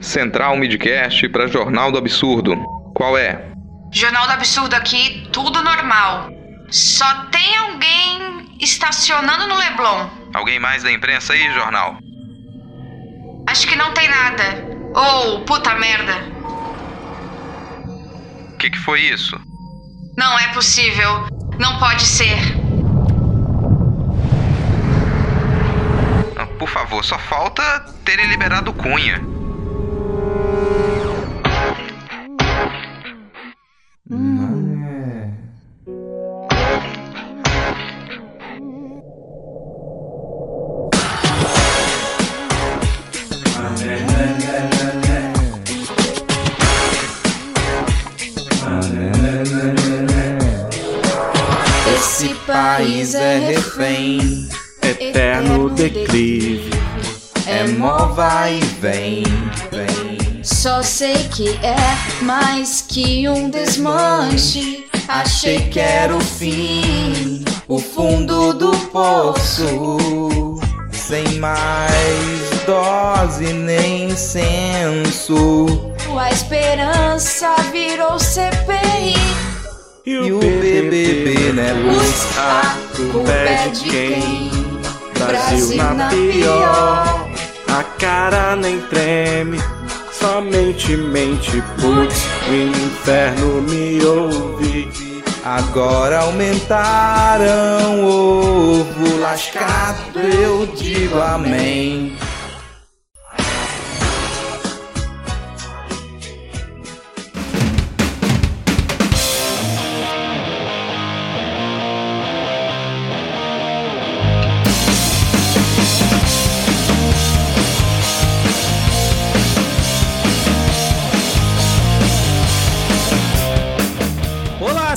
Central Midcast para Jornal do Absurdo. Qual é? Jornal do Absurdo aqui, tudo normal. Só tem alguém estacionando no Leblon. Alguém mais da imprensa aí, jornal? Acho que não tem nada. Ou, oh, puta merda. O que, que foi isso? Não é possível. Não pode ser. Não, por favor, só falta terem liberado Cunha. Esse país é refém, eterno declive, é mó vai e vem, vem. Só sei que é mais que um desmanche. Achei que era o fim, o fundo do poço, sem mais dose nem senso. A esperança virou CPI. E o, BBB, né? Luz, a culpa é de quem? Brasil na pior, a cara nem treme, somente mente, putz, o inferno me ouve. Agora aumentaram o ovo lascado, eu digo amém.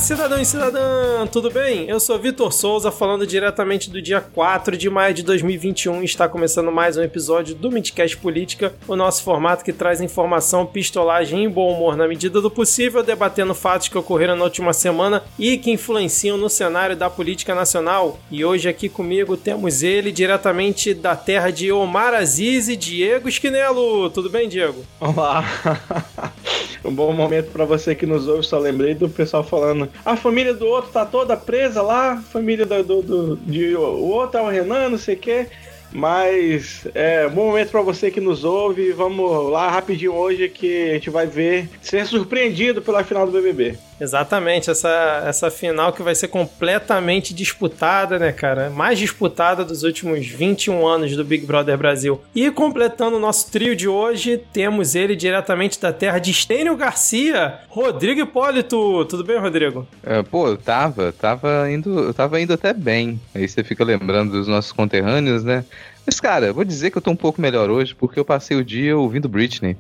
Cidadão e cidadã, tudo bem? Eu sou Vitor Souza, falando diretamente do dia 4 de maio de 2021. Está começando mais um episódio do Midcast Política, o nosso formato que traz informação, pistolagem e bom humor na medida do possível, debatendo fatos que ocorreram na última semana e que influenciam no cenário da política nacional. E hoje aqui comigo temos ele, diretamente da terra de Omar Aziz e Diego Esquinelo. Tudo bem, Diego? Olá! um bom momento para você que nos ouve, só lembrei do pessoal falando a família do outro tá toda presa lá, família do, do, do de, o outro é o Renan, não sei o quê. Mas é bom momento para você que nos ouve. Vamos lá rapidinho hoje que a gente vai ver, ser surpreendido pela final do BBB. Exatamente, essa, essa final que vai ser completamente disputada, né, cara? Mais disputada dos últimos 21 anos do Big Brother Brasil. E completando o nosso trio de hoje, temos ele diretamente da terra de Estênio Garcia, Rodrigo Hipólito. Tudo bem, Rodrigo? É, pô, eu tava, tava indo, eu tava indo até bem. Aí você fica lembrando dos nossos conterrâneos, né? Mas, cara, vou dizer que eu tô um pouco melhor hoje porque eu passei o dia ouvindo Britney.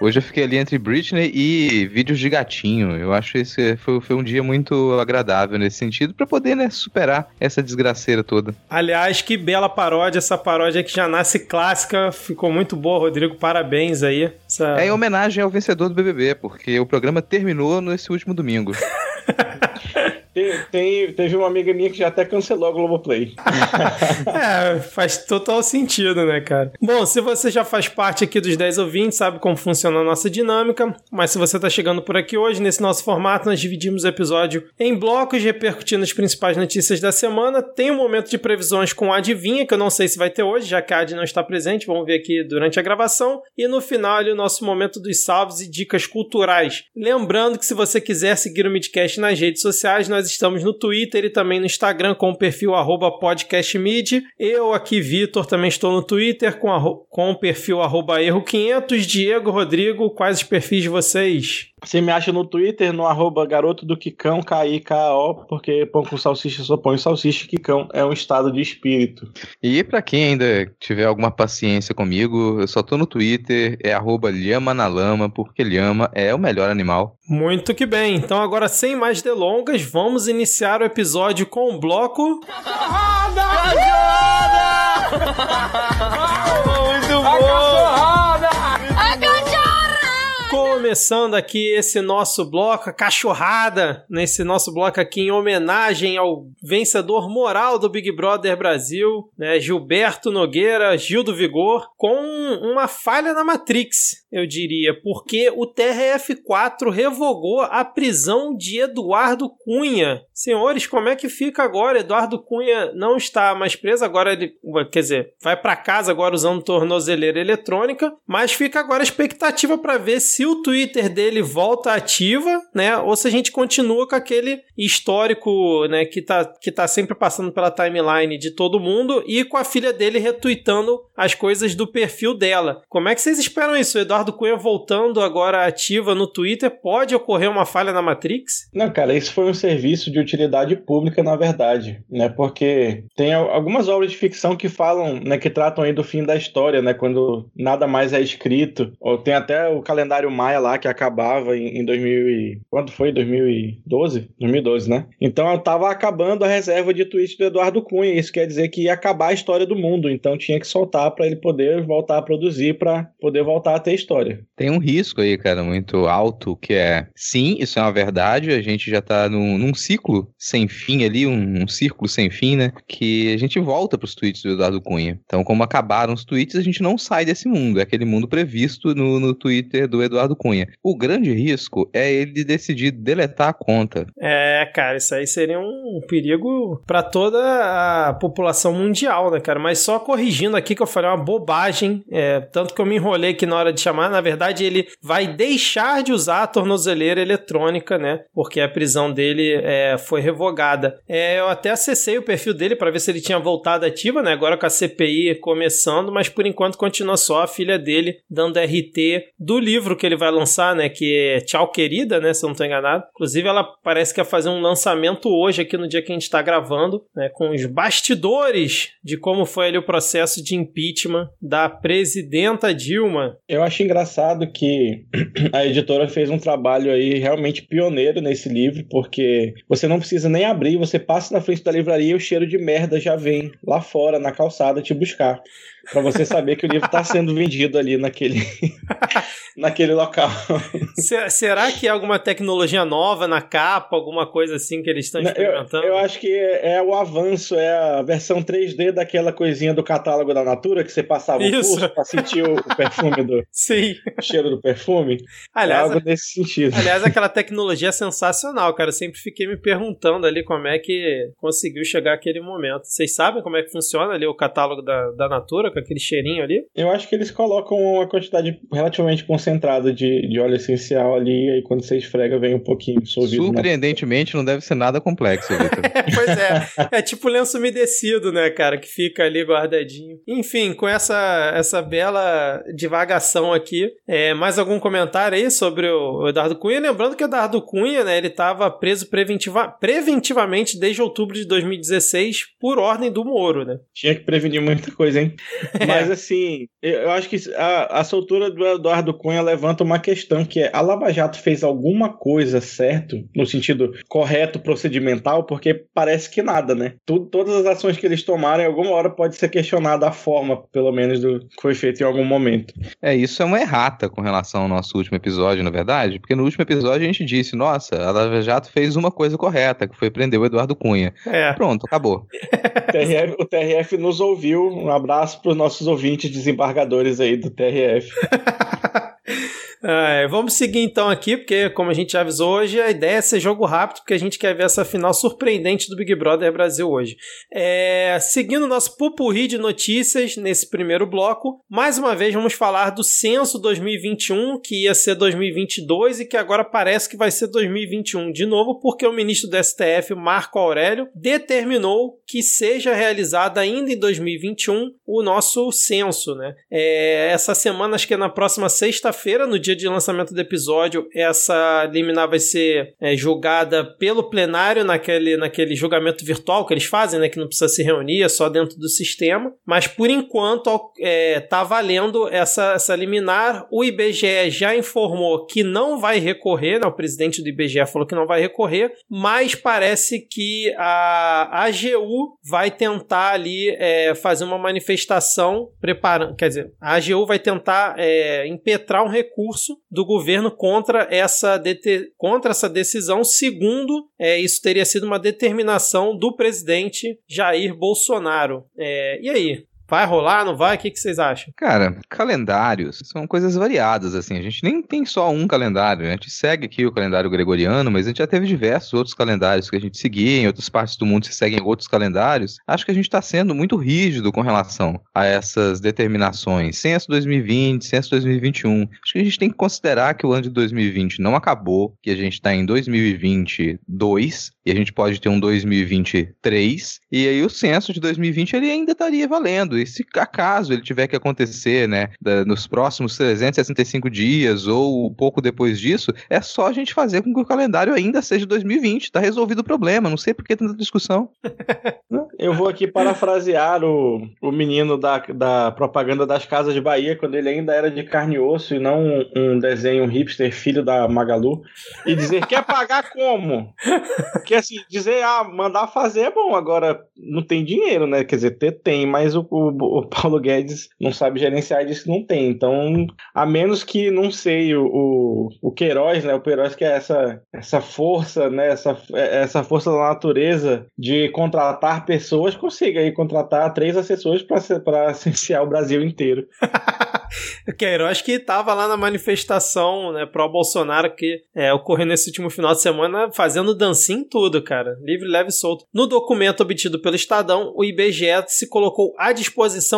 Hoje eu fiquei ali entre Britney e vídeos de gatinho. Eu acho que esse foi, foi um dia muito agradável nesse sentido para poder, né, superar essa desgraceira toda. Aliás, que bela paródia, essa paródia que já nasce clássica, ficou muito boa, Rodrigo, parabéns aí. Essa... É em homenagem ao vencedor do BBB, porque o programa terminou nesse último domingo. Tem, tem, teve uma amiga minha que já até cancelou a Globoplay. é, faz total sentido, né, cara? Bom, se você já faz parte aqui dos 10 ouvintes, sabe como funciona a nossa dinâmica, mas se você tá chegando por aqui hoje, nesse nosso formato, nós dividimos o episódio em blocos, repercutindo as principais notícias da semana. Tem um momento de previsões com a Adivinha, que eu não sei se vai ter hoje, já que a Ad não está presente, vamos ver aqui durante a gravação. E no final, ali, o nosso momento dos salves e dicas culturais. Lembrando que se você quiser seguir o Midcast nas redes sociais, nós nós estamos no Twitter e também no Instagram com o perfil podcastmid. Eu aqui, Vitor, também estou no Twitter com, com o perfil erro500. Diego, Rodrigo, quais os perfis de vocês? Você me acha no Twitter, no arroba garoto do Quicão, K-I-K-O, porque pão com salsicha só põe salsicha Quicão. É um estado de espírito. E para quem ainda tiver alguma paciência comigo, eu só tô no Twitter, é arroba Lhama na Lama, porque Lhama é o melhor animal. Muito que bem. Então agora, sem mais delongas, vamos iniciar o episódio com o bloco... Cachorrada! Cachorrada! Muito bom! A cachorrada! A cachorra! começando aqui esse nosso bloco, a cachorrada, nesse nosso bloco aqui em homenagem ao vencedor moral do Big Brother Brasil, né, Gilberto Nogueira, Gil do Vigor, com uma falha na Matrix, eu diria, porque o TRF4 revogou a prisão de Eduardo Cunha. Senhores, como é que fica agora? Eduardo Cunha não está mais preso, agora ele, quer dizer, vai para casa agora usando tornozeleira eletrônica, mas fica agora a expectativa para ver se o Twitter dele volta ativa, né? Ou se a gente continua com aquele histórico, né, que tá, que tá sempre passando pela timeline de todo mundo e com a filha dele retweetando as coisas do perfil dela. Como é que vocês esperam isso? Eduardo Cunha voltando agora ativa no Twitter, pode ocorrer uma falha na Matrix? Não, cara, isso foi um serviço de utilidade pública, na verdade, né? Porque tem algumas obras de ficção que falam, né, que tratam aí do fim da história, né? Quando nada mais é escrito. Ou tem até o calendário Maia lá que acabava em, em 2000 e... Quando foi? 2012? 2012, né? Então eu tava acabando a reserva de tweet do Eduardo Cunha. Isso quer dizer que ia acabar a história do mundo. Então tinha que soltar para ele poder voltar a produzir, para poder voltar a ter história. Tem um risco aí, cara, muito alto, que é, sim, isso é uma verdade, a gente já tá num, num ciclo sem fim ali, um, um, círculo sem fim, né? Que a gente volta pros tweets do Eduardo Cunha. Então, como acabaram os tweets, a gente não sai desse mundo. É aquele mundo previsto no, no Twitter do Eduardo Cunha. O grande risco é ele decidir deletar a conta. É, cara, isso aí seria um perigo para toda a população mundial, né, cara? Mas só corrigindo aqui que eu falei uma bobagem, é, tanto que eu me enrolei aqui na hora de chamar, na verdade ele vai deixar de usar a tornozeleira eletrônica, né? Porque a prisão dele é, foi revogada. É, eu até acessei o perfil dele para ver se ele tinha voltado ativa, né? Agora com a CPI começando, mas por enquanto continua só a filha dele dando RT do livro que ele vai lançar, né? Que é Tchau Querida, né? Se eu não tô enganado. Inclusive, ela parece que ia fazer um lançamento hoje, aqui no dia que a gente tá gravando, né? Com os bastidores de como foi ali o processo de impeachment da presidenta Dilma. Eu acho engraçado que a editora fez um trabalho aí realmente pioneiro nesse livro, porque você não precisa nem abrir, você passa na frente da livraria e o cheiro de merda já vem lá fora, na calçada, te buscar para você saber que o livro está sendo vendido ali naquele, naquele local. Será que é alguma tecnologia nova na capa, alguma coisa assim que eles estão experimentando? Eu, eu, acho que é, é, o avanço, é a versão 3D daquela coisinha do catálogo da Natura que você passava Isso. o pulso para sentir o, o, perfume do Sim. cheiro do perfume. Aliás, é algo nesse sentido. Aliás, aquela tecnologia é sensacional, cara. Eu sempre fiquei me perguntando ali como é que conseguiu chegar aquele momento. Vocês sabem como é que funciona ali o catálogo da, da Natura? Com aquele cheirinho ali? Eu acho que eles colocam uma quantidade relativamente concentrada de, de óleo essencial ali, e aí quando você esfrega vem um pouquinho dissolvido. Surpreendentemente, na... não deve ser nada complexo, Victor. pois é. É tipo lenço umedecido, né, cara, que fica ali guardadinho. Enfim, com essa, essa bela divagação aqui, é, mais algum comentário aí sobre o Eduardo Cunha? Lembrando que o Eduardo Cunha, né, ele estava preso preventiva, preventivamente desde outubro de 2016 por ordem do Moro, né? Tinha que prevenir muita coisa, hein? Mas assim, eu acho que a, a soltura do Eduardo Cunha levanta uma questão que é a Lava Jato fez alguma coisa certo, no sentido correto, procedimental, porque parece que nada, né? Tudo, todas as ações que eles tomaram, em alguma hora pode ser questionada a forma, pelo menos, do que foi feito em algum momento. É, isso é uma errata com relação ao nosso último episódio, na verdade, porque no último episódio a gente disse, nossa, a Lava Jato fez uma coisa correta, que foi prender o Eduardo Cunha. É. Pronto, acabou. o, TRF, o TRF nos ouviu, um abraço os nossos ouvintes desembargadores aí do TRF. É, vamos seguir então aqui, porque como a gente já avisou hoje, a ideia é ser jogo rápido, porque a gente quer ver essa final surpreendente do Big Brother Brasil hoje. É, seguindo nosso pupurri de notícias nesse primeiro bloco, mais uma vez vamos falar do censo 2021, que ia ser 2022 e que agora parece que vai ser 2021 de novo, porque o ministro do STF, Marco Aurélio, determinou que seja realizado ainda em 2021 o nosso censo. Né? É, essa semana, acho que é na próxima sexta-feira, no dia dia de lançamento do episódio, essa liminar vai ser é, julgada pelo plenário naquele, naquele julgamento virtual que eles fazem, né? Que não precisa se reunir, é só dentro do sistema. Mas por enquanto é, tá valendo essa, essa liminar. O IBGE já informou que não vai recorrer, né? O presidente do IBGE falou que não vai recorrer, mas parece que a AGU vai tentar ali é, fazer uma manifestação preparando, quer dizer, a AGU vai tentar é, impetrar um recurso recurso do governo contra essa, contra essa decisão, segundo é, isso teria sido uma determinação do presidente Jair Bolsonaro. É, e aí? Vai rolar, não vai? O que, que vocês acham? Cara, calendários são coisas variadas, assim. A gente nem tem só um calendário. A gente segue aqui o calendário gregoriano, mas a gente já teve diversos outros calendários que a gente seguia. Em outras partes do mundo se seguem outros calendários. Acho que a gente está sendo muito rígido com relação a essas determinações. Censo 2020, censo 2021. Acho que a gente tem que considerar que o ano de 2020 não acabou, que a gente está em 2022 e a gente pode ter um 2023. E aí o censo de 2020 ele ainda estaria valendo e se acaso ele tiver que acontecer, né, nos próximos 365 dias ou pouco depois disso, é só a gente fazer com que o calendário ainda seja 2020. Tá resolvido o problema. Não sei por que tanta discussão. Eu vou aqui parafrasear o, o menino da, da propaganda das Casas de Bahia, quando ele ainda era de carne e osso e não um, um desenho hipster filho da Magalu, e dizer: quer pagar como? Que assim, dizer, ah, mandar fazer é bom, agora não tem dinheiro, né? Quer dizer, tem, mas o, o, o Paulo Guedes não sabe gerenciar diz que não tem. Então, a menos que, não sei, o, o, o Queiroz, né? O Queiroz que é essa, essa força, né? Essa, essa força da natureza de contratar pessoas, consiga aí contratar três assessores para licenciar o Brasil inteiro. Queiroz que estava lá na manifestação né, pró-Bolsonaro que é, ocorreu nesse último final de semana fazendo dancinha em tudo, cara. Livre, leve e solto. No documento obtido pelo Estadão, o IBGE se colocou à disposição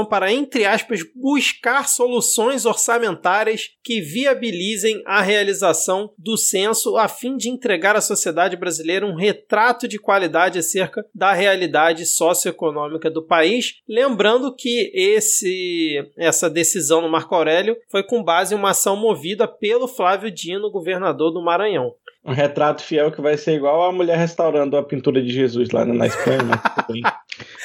para, entre aspas, buscar soluções orçamentárias que viabilizem a realização do censo a fim de entregar à sociedade brasileira um retrato de qualidade acerca da realidade socioeconômica do país. Lembrando que esse, essa decisão no Marco Aurélio foi com base em uma ação movida pelo Flávio Dino, governador do Maranhão um retrato fiel que vai ser igual a mulher restaurando a pintura de Jesus lá na Espanha. Né?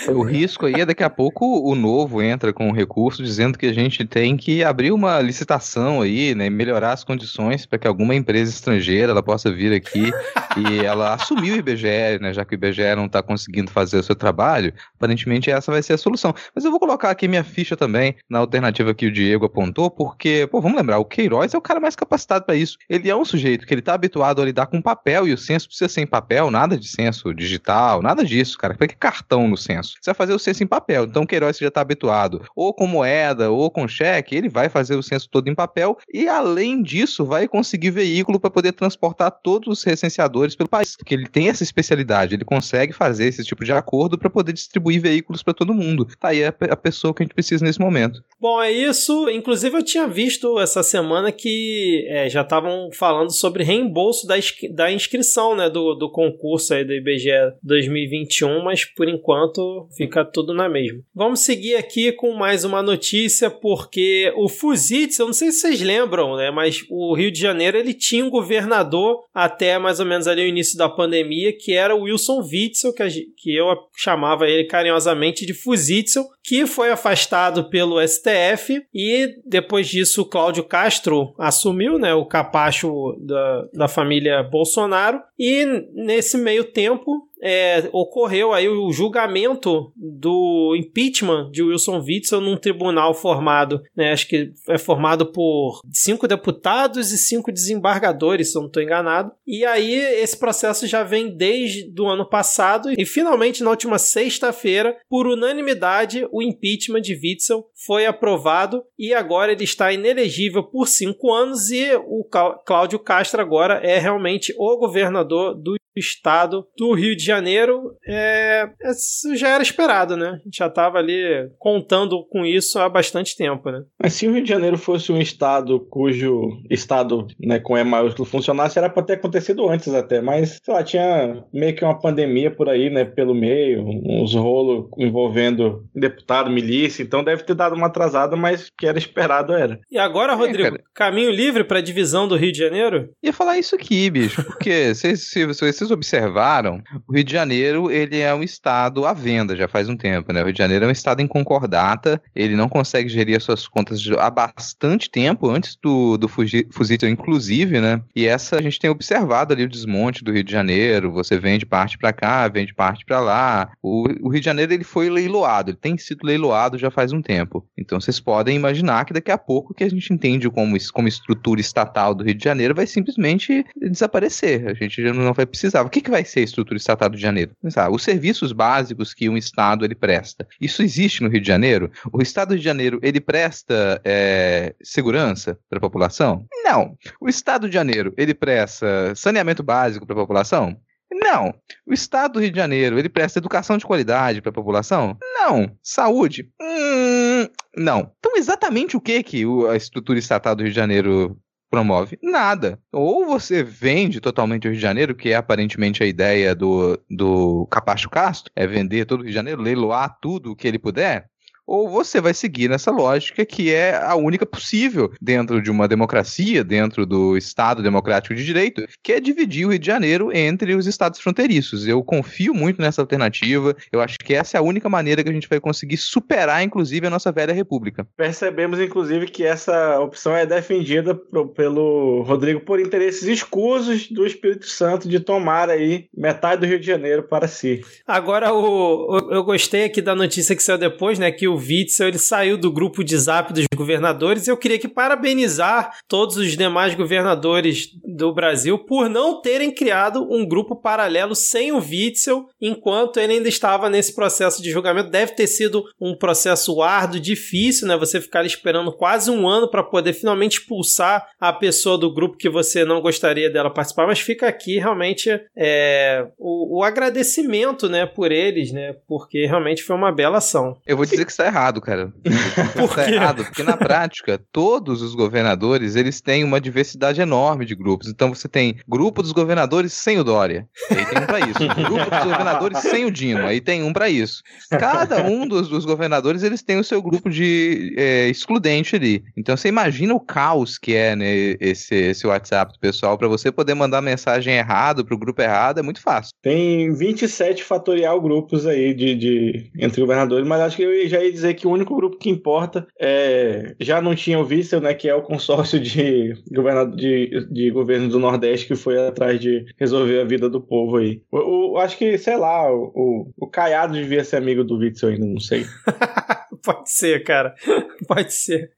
o risco aí é daqui a pouco o novo entra com um recurso dizendo que a gente tem que abrir uma licitação aí, né, melhorar as condições para que alguma empresa estrangeira ela possa vir aqui e ela assumir o IBGE, né, já que o IBGE não está conseguindo fazer o seu trabalho, aparentemente essa vai ser a solução. Mas eu vou colocar aqui minha ficha também na alternativa que o Diego apontou, porque, pô, vamos lembrar, o Queiroz é o cara mais capacitado para isso. Ele é um sujeito que ele está habituado a lidar com papel e o censo precisa ser em papel, nada de censo digital, nada disso, cara. Para que cartão no censo? Você vai fazer o censo em papel. Então Queiroz já está habituado ou com moeda ou com cheque, ele vai fazer o censo todo em papel e além disso vai conseguir veículo para poder transportar todos os recenseadores pelo país, porque ele tem essa especialidade, ele consegue fazer esse tipo de acordo para poder distribuir veículos para todo mundo. Tá aí a, a pessoa que a gente precisa nesse momento. Bom, é isso. Inclusive eu tinha visto essa semana que é, já estavam falando sobre reembolso da da inscrição, né, do, do concurso aí do IBGE 2021, mas por enquanto fica tudo na mesma. Vamos seguir aqui com mais uma notícia, porque o Fuzitz, eu não sei se vocês lembram, né, mas o Rio de Janeiro ele tinha um governador até mais ou menos ali o início da pandemia, que era o Wilson Witzel, que, a, que eu chamava ele carinhosamente de Fuzitzel, que foi afastado pelo STF e depois disso Cláudio Castro assumiu, né, o capacho da, da família Bolsonaro. E nesse meio tempo é, ocorreu aí o julgamento do impeachment de Wilson Witzel num tribunal formado, né, acho que é formado por cinco deputados e cinco desembargadores, se eu não estou enganado. E aí esse processo já vem desde do ano passado e finalmente na última sexta-feira, por unanimidade, o impeachment de Witzel foi aprovado e agora ele está inelegível por cinco anos e o Cláudio Castro agora é realmente o governador do estado do Rio de Janeiro, é, isso já era esperado, né? A gente já estava ali contando com isso há bastante tempo, né? Mas se o Rio de Janeiro fosse um estado cujo estado, né, com E maiúsculo funcionasse, era para ter acontecido antes até, mas, sei lá, tinha meio que uma pandemia por aí, né, pelo meio, uns rolos envolvendo deputado, milícia, então deve ter dado uma atrasada, mas que era esperado era. E agora, Rodrigo, é, caminho livre para a divisão do Rio de Janeiro? Ia falar isso aqui, bicho, porque se, se, se vocês observaram, o Rio de Janeiro ele é um estado à venda já faz um tempo, né? O Rio de Janeiro é um estado em concordata, ele não consegue gerir as suas contas há bastante tempo, antes do, do Fusito, inclusive, né? E essa a gente tem observado ali o desmonte do Rio de Janeiro, você vende parte para cá, vende parte para lá. O, o Rio de Janeiro ele foi leiloado, ele tem sido leiloado já faz um tempo. Então vocês podem imaginar que daqui a pouco que a gente entende como, como estrutura estatal do Rio de Janeiro vai simplesmente desaparecer. A gente já não vai precisar. O que, que vai ser a estrutura estatal do Rio de Janeiro? Os serviços básicos que um estado ele presta. Isso existe no Rio de Janeiro? O estado do Rio de Janeiro ele presta é, segurança para a população? Não. O estado de Janeiro ele presta saneamento básico para a população? Não. O Estado do Rio de Janeiro, ele presta educação de qualidade para a população? Não. Saúde? Hum, não. Então, exatamente o que que a estrutura estatal do Rio de Janeiro promove? Nada. Ou você vende totalmente o Rio de Janeiro, que é aparentemente a ideia do, do Capacho Castro, é vender todo o Rio de Janeiro, leiloar tudo o que ele puder, ou você vai seguir nessa lógica que é a única possível dentro de uma democracia, dentro do Estado democrático de direito, que é dividir o Rio de Janeiro entre os estados fronteiriços. Eu confio muito nessa alternativa, eu acho que essa é a única maneira que a gente vai conseguir superar, inclusive, a nossa velha república. Percebemos, inclusive, que essa opção é defendida pelo Rodrigo por interesses escusos do Espírito Santo de tomar aí metade do Rio de Janeiro para si. Agora, o, eu gostei aqui da notícia que saiu depois, né, que o Witzel ele saiu do grupo de zap dos governadores. Eu queria que parabenizar todos os demais governadores do Brasil por não terem criado um grupo paralelo sem o Witzel, enquanto ele ainda estava nesse processo de julgamento. Deve ter sido um processo árduo, difícil, né? Você ficar esperando quase um ano para poder finalmente expulsar a pessoa do grupo que você não gostaria dela participar. Mas fica aqui realmente é, o, o agradecimento, né, por eles, né? Porque realmente foi uma bela ação. Eu vou dizer que está errado, cara. Por tá errado, porque na prática, todos os governadores, eles têm uma diversidade enorme de grupos. Então você tem grupo dos governadores sem o Dória, aí tem um para isso. Grupo dos governadores sem o Dino, aí tem um para isso. Cada um dos, dos, governadores, eles têm o seu grupo de é, excludente ali. Então você imagina o caos que é né, esse, esse WhatsApp do pessoal para você poder mandar mensagem errado pro grupo errado, é muito fácil. Tem 27 fatorial grupos aí de, de entre governadores, mas acho que eu já ia dizer que o único grupo que importa é, já não tinha o Wissel, né, que é o consórcio de, governador, de, de governo do Nordeste que foi atrás de resolver a vida do povo aí. Eu, acho que, sei lá, o, o, o Caiado devia ser amigo do Witzel ainda, não sei. Pode ser, cara. Pode ser.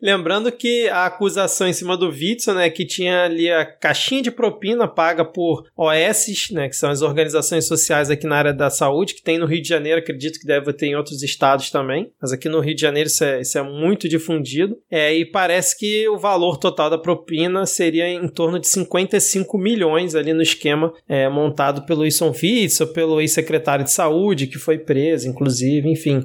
Lembrando que a acusação em cima do Witzel, né, que tinha ali a caixinha de propina paga por OS, né, que são as organizações sociais aqui na área da saúde, que tem no Rio de Janeiro, acredito que deve ter em outros estados também, mas aqui no Rio de Janeiro isso é, isso é muito difundido. É, e parece que o valor total da propina seria em torno de 55 milhões ali no esquema é, montado pelo Wilson Witzel, pelo ex-secretário de saúde, que foi preso, inclusive, enfim.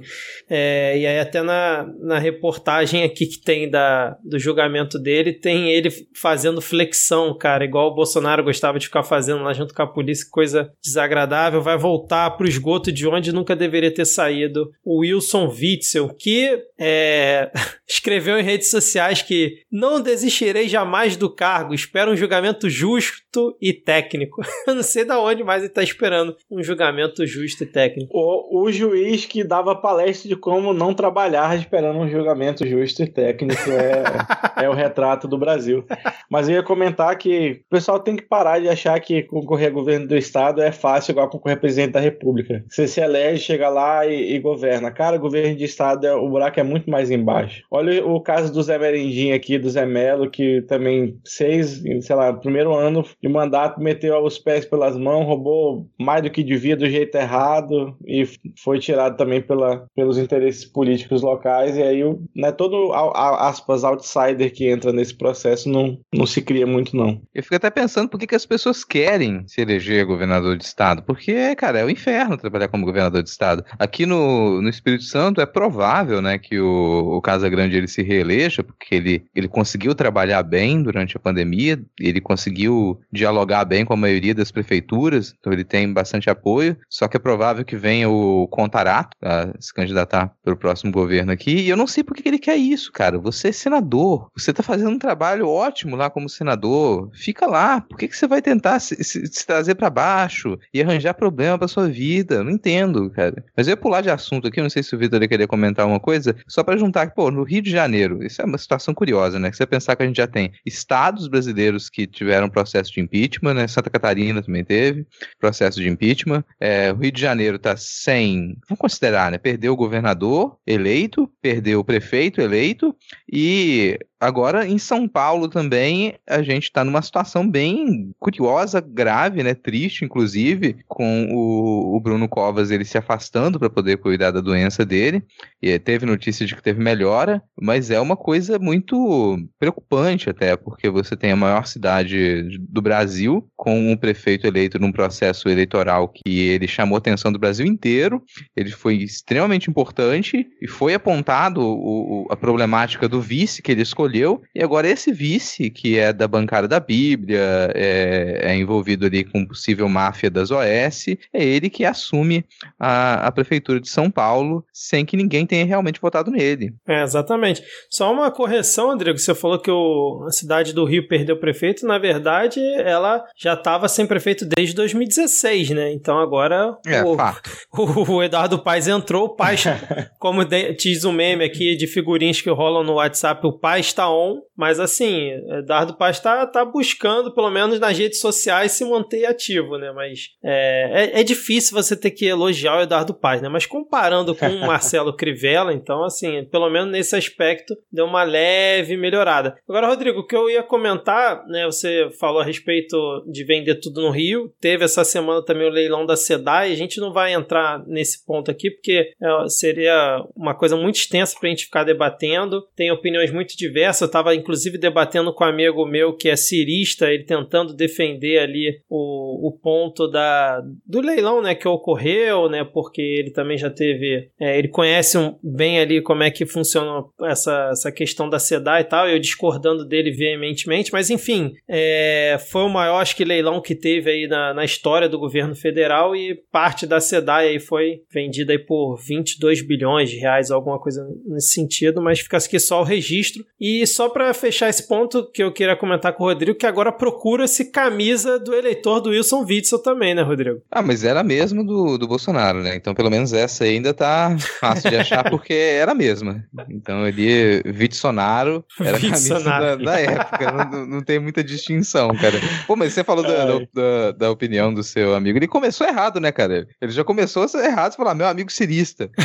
É, e aí até na, na reportagem aqui que tem da, do julgamento dele, tem ele fazendo flexão, cara, igual o Bolsonaro gostava de ficar fazendo lá junto com a polícia, coisa desagradável, vai voltar pro esgoto de onde nunca deveria ter saído o Wilson Witzel, que é, escreveu em redes sociais que não desistirei jamais do cargo, espero um julgamento justo e técnico. Eu não sei da onde, mas ele está esperando um julgamento justo e técnico. O, o juiz que dava palestra de como não trabalhar esperando um julgamento justo e técnico é, é o retrato do Brasil. Mas eu ia comentar que o pessoal tem que parar de achar que concorrer a governo do estado é fácil igual concorrer a presidente da república. Você se elege, chega lá e, e governa. Cara, governo de estado, é, o buraco é muito mais embaixo. Olha o caso do Zé Merendinho aqui, do Zé Melo, que também seis, sei lá, primeiro ano de mandato, meteu os pés pelas mãos, roubou mais do que devia do jeito errado e foi tirado também pela, pelos interesses políticos locais. E aí, né, todo, aspas, outsider que entra nesse processo não, não se cria muito, não. Eu fico até pensando por que, que as pessoas querem se eleger governador de estado. Porque, cara, é o um inferno trabalhar como governador de estado. Aqui no, no Espírito Santo é provável, né, que o, o Casa Grande ele se reeleja, porque ele, ele conseguiu trabalhar bem durante a pandemia, ele conseguiu dialogar bem com a maioria das prefeituras, então ele tem bastante apoio, só que é provável que venha o Contarato a se candidatar para o próximo governo aqui, e eu não sei por que ele quer isso, cara. Você é senador. Você tá fazendo um trabalho ótimo lá como senador. Fica lá. Por que, que você vai tentar se, se, se trazer para baixo e arranjar problema pra sua vida? Não entendo, cara. Mas eu ia pular de assunto aqui. Não sei se o Vitor querer comentar uma coisa. Só para juntar que, pô, no Rio de Janeiro, isso é uma situação curiosa, né? Que você pensar que a gente já tem estados brasileiros que tiveram processo de impeachment, né? Santa Catarina também teve processo de impeachment. É, o Rio de Janeiro tá sem. Vamos considerar, né? Perdeu o governador eleito, perdeu o prefeito eleito e Agora, em São Paulo também, a gente está numa situação bem curiosa, grave, né? Triste, inclusive, com o, o Bruno Covas ele se afastando para poder cuidar da doença dele. E teve notícia de que teve melhora, mas é uma coisa muito preocupante até, porque você tem a maior cidade do Brasil, com um prefeito eleito num processo eleitoral que ele chamou a atenção do Brasil inteiro. Ele foi extremamente importante e foi apontado o, a problemática do vice que ele escolheu escolheu, e agora esse vice, que é da bancada da Bíblia, é, é envolvido ali com possível máfia das OS, é ele que assume a, a prefeitura de São Paulo sem que ninguém tenha realmente votado nele. É, exatamente. Só uma correção, Rodrigo, você falou que o, a cidade do Rio perdeu prefeito, na verdade, ela já estava sem prefeito desde 2016, né? Então agora é, o, fato. O, o Eduardo Paes entrou, o Paes, como diz o um meme aqui de figurinhas que rolam no WhatsApp, o Paes está on, mas assim, Eduardo Paz está tá buscando, pelo menos nas redes sociais, se manter ativo, né? Mas é, é, é, difícil você ter que elogiar o Eduardo Paz, né? Mas comparando com o Marcelo Crivella, então, assim, pelo menos nesse aspecto, deu uma leve melhorada. Agora, Rodrigo, o que eu ia comentar, né? Você falou a respeito de vender tudo no Rio, teve essa semana também o leilão da SEDAI, a gente não vai entrar nesse ponto aqui, porque é, seria uma coisa muito extensa para a gente ficar debatendo, tem opiniões muito diversas eu estava inclusive debatendo com um amigo meu que é cirista, ele tentando defender ali o, o ponto da, do leilão né, que ocorreu, né, porque ele também já teve. É, ele conhece um, bem ali como é que funciona essa, essa questão da SEDA e tal, eu discordando dele veementemente, mas enfim, é, foi o maior acho que leilão que teve aí na, na história do governo federal e parte da SEDAI aí foi vendida aí por 22 bilhões de reais, alguma coisa nesse sentido, mas fica aqui só o registro. E e só para fechar esse ponto que eu queria comentar com o Rodrigo, que agora procura-se camisa do eleitor do Wilson Witzel também, né, Rodrigo? Ah, mas era mesmo do, do Bolsonaro, né? Então pelo menos essa ainda tá fácil de achar porque era a mesma. Então ele, Witsonaro, era a camisa da, da época, não, não, tem muita distinção, cara. Pô, mas você falou da, da, da, opinião do seu amigo, ele começou errado, né, cara? Ele já começou errado, falar, meu amigo cirista.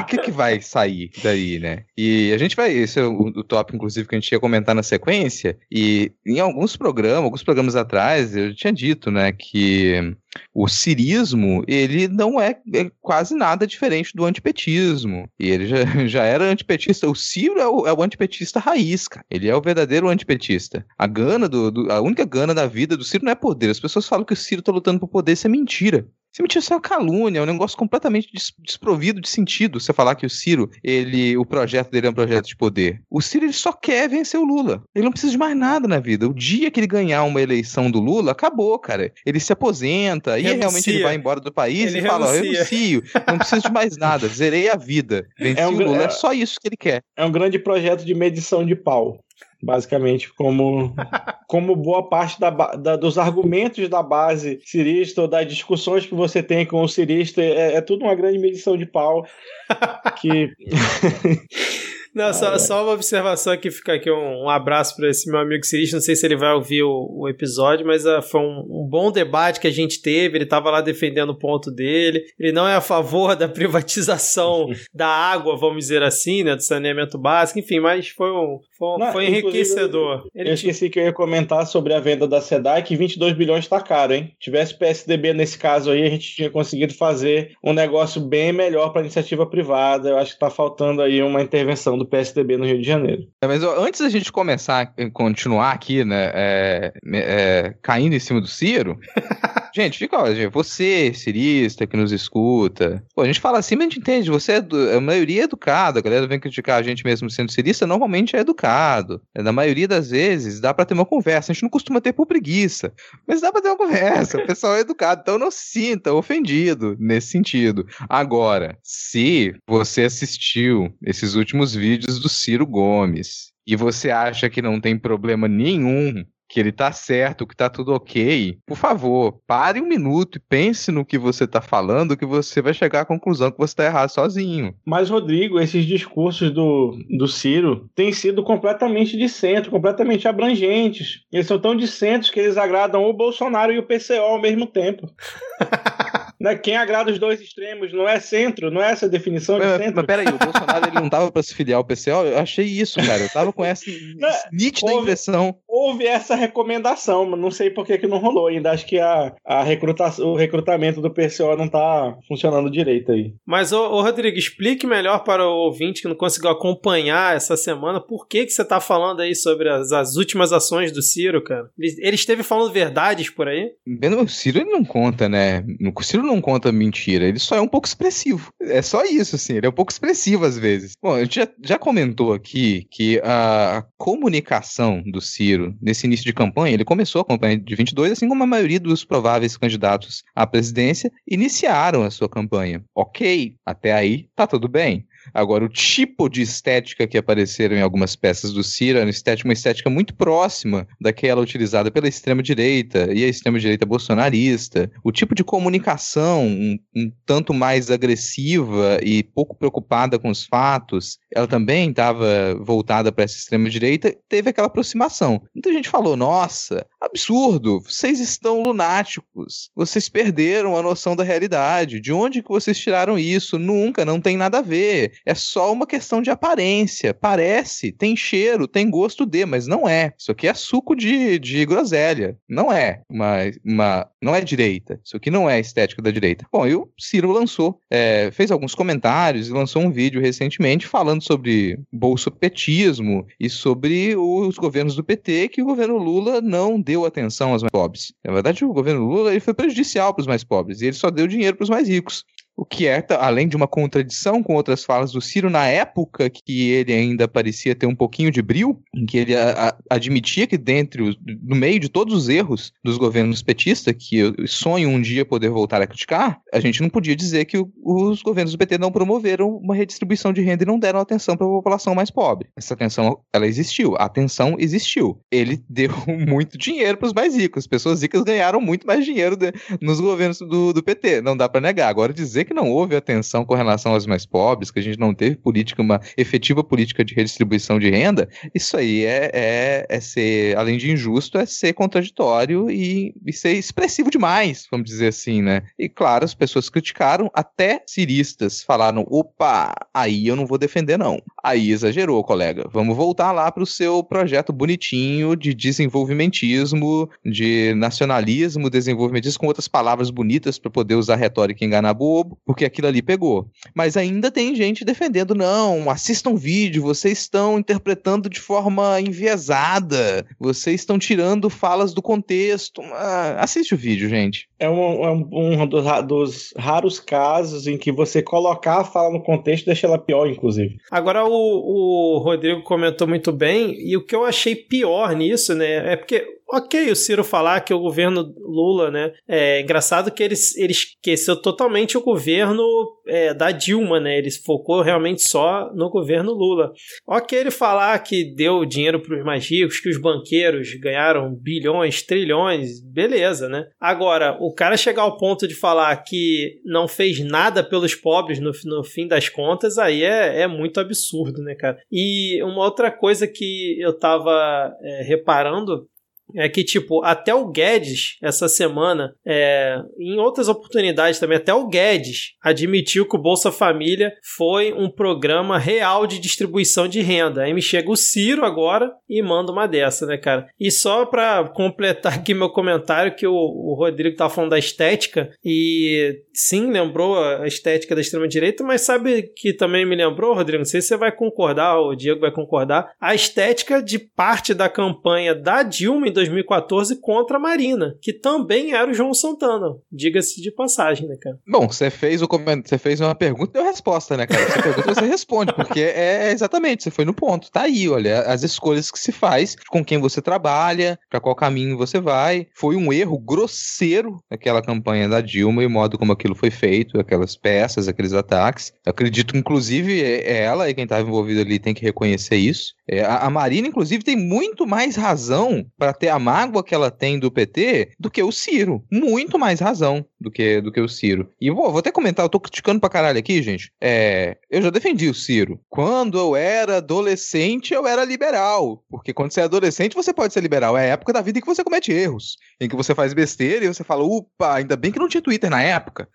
O que, que vai sair daí, né? E a gente vai, esse é o do tópico, inclusive, que a gente ia comentar na sequência, e em alguns programas, alguns programas atrás, eu tinha dito, né, que o cirismo, ele não é, é, quase nada diferente do antipetismo. E ele já, já era antipetista. O Ciro é o, é o antipetista raiz, cara. Ele é o verdadeiro antipetista. A gana do, do, a única gana da vida do Ciro não é poder. As pessoas falam que o Ciro tá lutando por poder, isso é mentira. Mentira, isso é uma calúnia, é um negócio completamente desprovido de sentido. Você falar que o Ciro, ele, o projeto dele é um projeto de poder. O Ciro, ele só quer vencer o Lula. Ele não precisa de mais nada na vida. O dia que ele ganhar uma eleição do Lula, acabou, cara. Ele se aposenta, e realmente ele vai embora do país ele e fala: eu renuncio, não preciso de mais nada, zerei a vida. Venci é um, o Lula, é, é só isso que ele quer. É um grande projeto de medição de pau basicamente como, como boa parte da, da, dos argumentos da base cirista ou das discussões que você tem com o cirista é, é tudo uma grande medição de pau que Não, ah, só, é. só, uma observação aqui, fica aqui um, um abraço para esse meu amigo Cirista. Não sei se ele vai ouvir o, o episódio, mas uh, foi um, um, bom debate que a gente teve. Ele estava lá defendendo o ponto dele. Ele não é a favor da privatização da água, vamos dizer assim, né, do saneamento básico. Enfim, mas foi um, foi, não, foi enriquecedor. Ele eu esqueci que eu ia comentar sobre a venda da SEDAI, que 22 bilhões está caro, hein? Tivesse PSDB nesse caso aí, a gente tinha conseguido fazer um negócio bem melhor para iniciativa privada. Eu acho que está faltando aí uma intervenção do PSDB no Rio de Janeiro. É, mas ó, antes da gente começar, continuar aqui, né, é, é, caindo em cima do Ciro, gente, fica, ó, gente, você, cirista, que nos escuta. Pô, a gente fala assim, mas a gente entende, você é do, a maioria é educada, a galera vem criticar a gente mesmo sendo cirista, normalmente é educado. É, na maioria das vezes, dá pra ter uma conversa. A gente não costuma ter por preguiça, mas dá pra ter uma conversa. O pessoal é educado, então não se sinta ofendido nesse sentido. Agora, se você assistiu esses últimos vídeos do Ciro Gomes e você acha que não tem problema nenhum que ele tá certo, que tá tudo ok, por favor, pare um minuto e pense no que você tá falando, que você vai chegar à conclusão que você tá errado sozinho. Mas, Rodrigo, esses discursos do, do Ciro têm sido completamente de centro, completamente abrangentes. Eles são tão de centro que eles agradam o Bolsonaro e o PCO ao mesmo tempo. né? Quem agrada os dois extremos não é centro, não é essa definição de Mas, centro. mas peraí, o Bolsonaro ele não tava pra se filiar ao PCO? Eu achei isso, cara. Eu tava com essa nítida houve- inversão. Houve essa recomendação, mas não sei por que, que não rolou ainda. Acho que a, a recruta, o recrutamento do PCO não tá funcionando direito aí. Mas, ô, ô, Rodrigo, explique melhor para o ouvinte que não conseguiu acompanhar essa semana por que, que você tá falando aí sobre as, as últimas ações do Ciro, cara. Ele, ele esteve falando verdades por aí? Bem, O Ciro ele não conta, né? O Ciro não conta mentira, ele só é um pouco expressivo. É só isso, assim, ele é um pouco expressivo às vezes. Bom, a gente já, já comentou aqui que a comunicação do Ciro nesse início de campanha, ele começou a campanha de 22, assim como a maioria dos prováveis candidatos à presidência iniciaram a sua campanha. Ok, até aí tá tudo bem. Agora, o tipo de estética que apareceram em algumas peças do Ciro era uma estética, uma estética muito próxima daquela utilizada pela extrema-direita e a extrema-direita bolsonarista. O tipo de comunicação um, um tanto mais agressiva e pouco preocupada com os fatos, ela também estava voltada para essa extrema-direita, teve aquela aproximação. Muita gente falou: nossa, absurdo, vocês estão lunáticos, vocês perderam a noção da realidade, de onde que vocês tiraram isso? Nunca, não tem nada a ver. É só uma questão de aparência. Parece, tem cheiro, tem gosto de, mas não é. Isso aqui é suco de, de groselha. Não é uma, uma. Não é direita. Isso aqui não é estética da direita. Bom, e o Ciro lançou, é, fez alguns comentários e lançou um vídeo recentemente falando sobre bolsopetismo e sobre os governos do PT, que o governo Lula não deu atenção aos mais pobres. Na verdade, o governo Lula ele foi prejudicial para os mais pobres e ele só deu dinheiro para os mais ricos. O que é, além de uma contradição com outras falas do Ciro, na época que ele ainda parecia ter um pouquinho de bril, em que ele a- a- admitia que dentro, no meio de todos os erros dos governos petistas, que eu sonho um dia poder voltar a criticar, a gente não podia dizer que o- os governos do PT não promoveram uma redistribuição de renda e não deram atenção para a população mais pobre. Essa atenção, ela existiu, a atenção existiu. Ele deu muito dinheiro para os mais ricos, as pessoas ricas ganharam muito mais dinheiro de- nos governos do, do PT, não dá para negar. Agora, dizer que não houve atenção com relação aos mais pobres, que a gente não teve política, uma efetiva política de redistribuição de renda, isso aí é, é, é ser, além de injusto, é ser contraditório e, e ser expressivo demais, vamos dizer assim, né? E claro, as pessoas criticaram, até ciristas falaram: opa, aí eu não vou defender, não. Aí exagerou, colega. Vamos voltar lá para o seu projeto bonitinho de desenvolvimentismo, de nacionalismo, desenvolvimentismo, com outras palavras bonitas para poder usar retórica e enganar bobo, porque aquilo ali pegou. Mas ainda tem gente defendendo, não, assistam um vídeo, vocês estão interpretando de forma enviesada, vocês estão tirando falas do contexto. Ah, assiste o vídeo, gente. É um, é um- um dos, dos raros casos em que você colocar a fala no contexto deixa ela pior, inclusive. Agora o, o Rodrigo comentou muito bem, e o que eu achei pior nisso, né, é porque, ok, o Ciro falar que o governo Lula, né, é engraçado que ele, ele esqueceu totalmente o governo é, da Dilma, né, ele focou realmente só no governo Lula. Ok, ele falar que deu dinheiro para os mais ricos, que os banqueiros ganharam bilhões, trilhões, beleza, né? Agora, o cara chegar ao ponto de falar que não fez nada pelos pobres no, no fim das contas, aí é, é muito absurdo, né, cara? E uma outra coisa que eu tava é, reparando é que, tipo, até o Guedes, essa semana, é, em outras oportunidades também, até o Guedes admitiu que o Bolsa Família foi um programa real de distribuição de renda. Aí me chega o Ciro agora e manda uma dessa, né, cara? E só pra completar aqui meu comentário, que o, o Rodrigo tava falando da estética, e sim, lembrou a estética da extrema-direita, mas sabe que também me lembrou, Rodrigo? Não sei se você vai concordar, o Diego vai concordar, a estética de parte da campanha da Dilma em 2014 contra a Marina, que também era o João Santana. Diga-se de passagem, né, cara? Bom, você fez o você fez uma pergunta e deu resposta, né, cara? Você pergunta, você responde, porque é, exatamente, você foi no ponto. Tá aí, olha, as escolhas que se faz, com quem você trabalha, para qual caminho você vai. Foi um erro grosseiro aquela campanha da Dilma e o modo como aquilo foi feito, aquelas peças, aqueles ataques. acredito, inclusive, é, é ela e quem estava envolvido ali tem que reconhecer isso. É, a, Marina, inclusive, tem muito mais razão para a mágoa que ela tem do PT do que o Ciro. Muito mais razão do que, do que o Ciro. E vou, vou até comentar, eu tô criticando pra caralho aqui, gente. É, eu já defendi o Ciro. Quando eu era adolescente, eu era liberal. Porque quando você é adolescente, você pode ser liberal. É a época da vida em que você comete erros. Em que você faz besteira e você fala, upa, ainda bem que não tinha Twitter na época.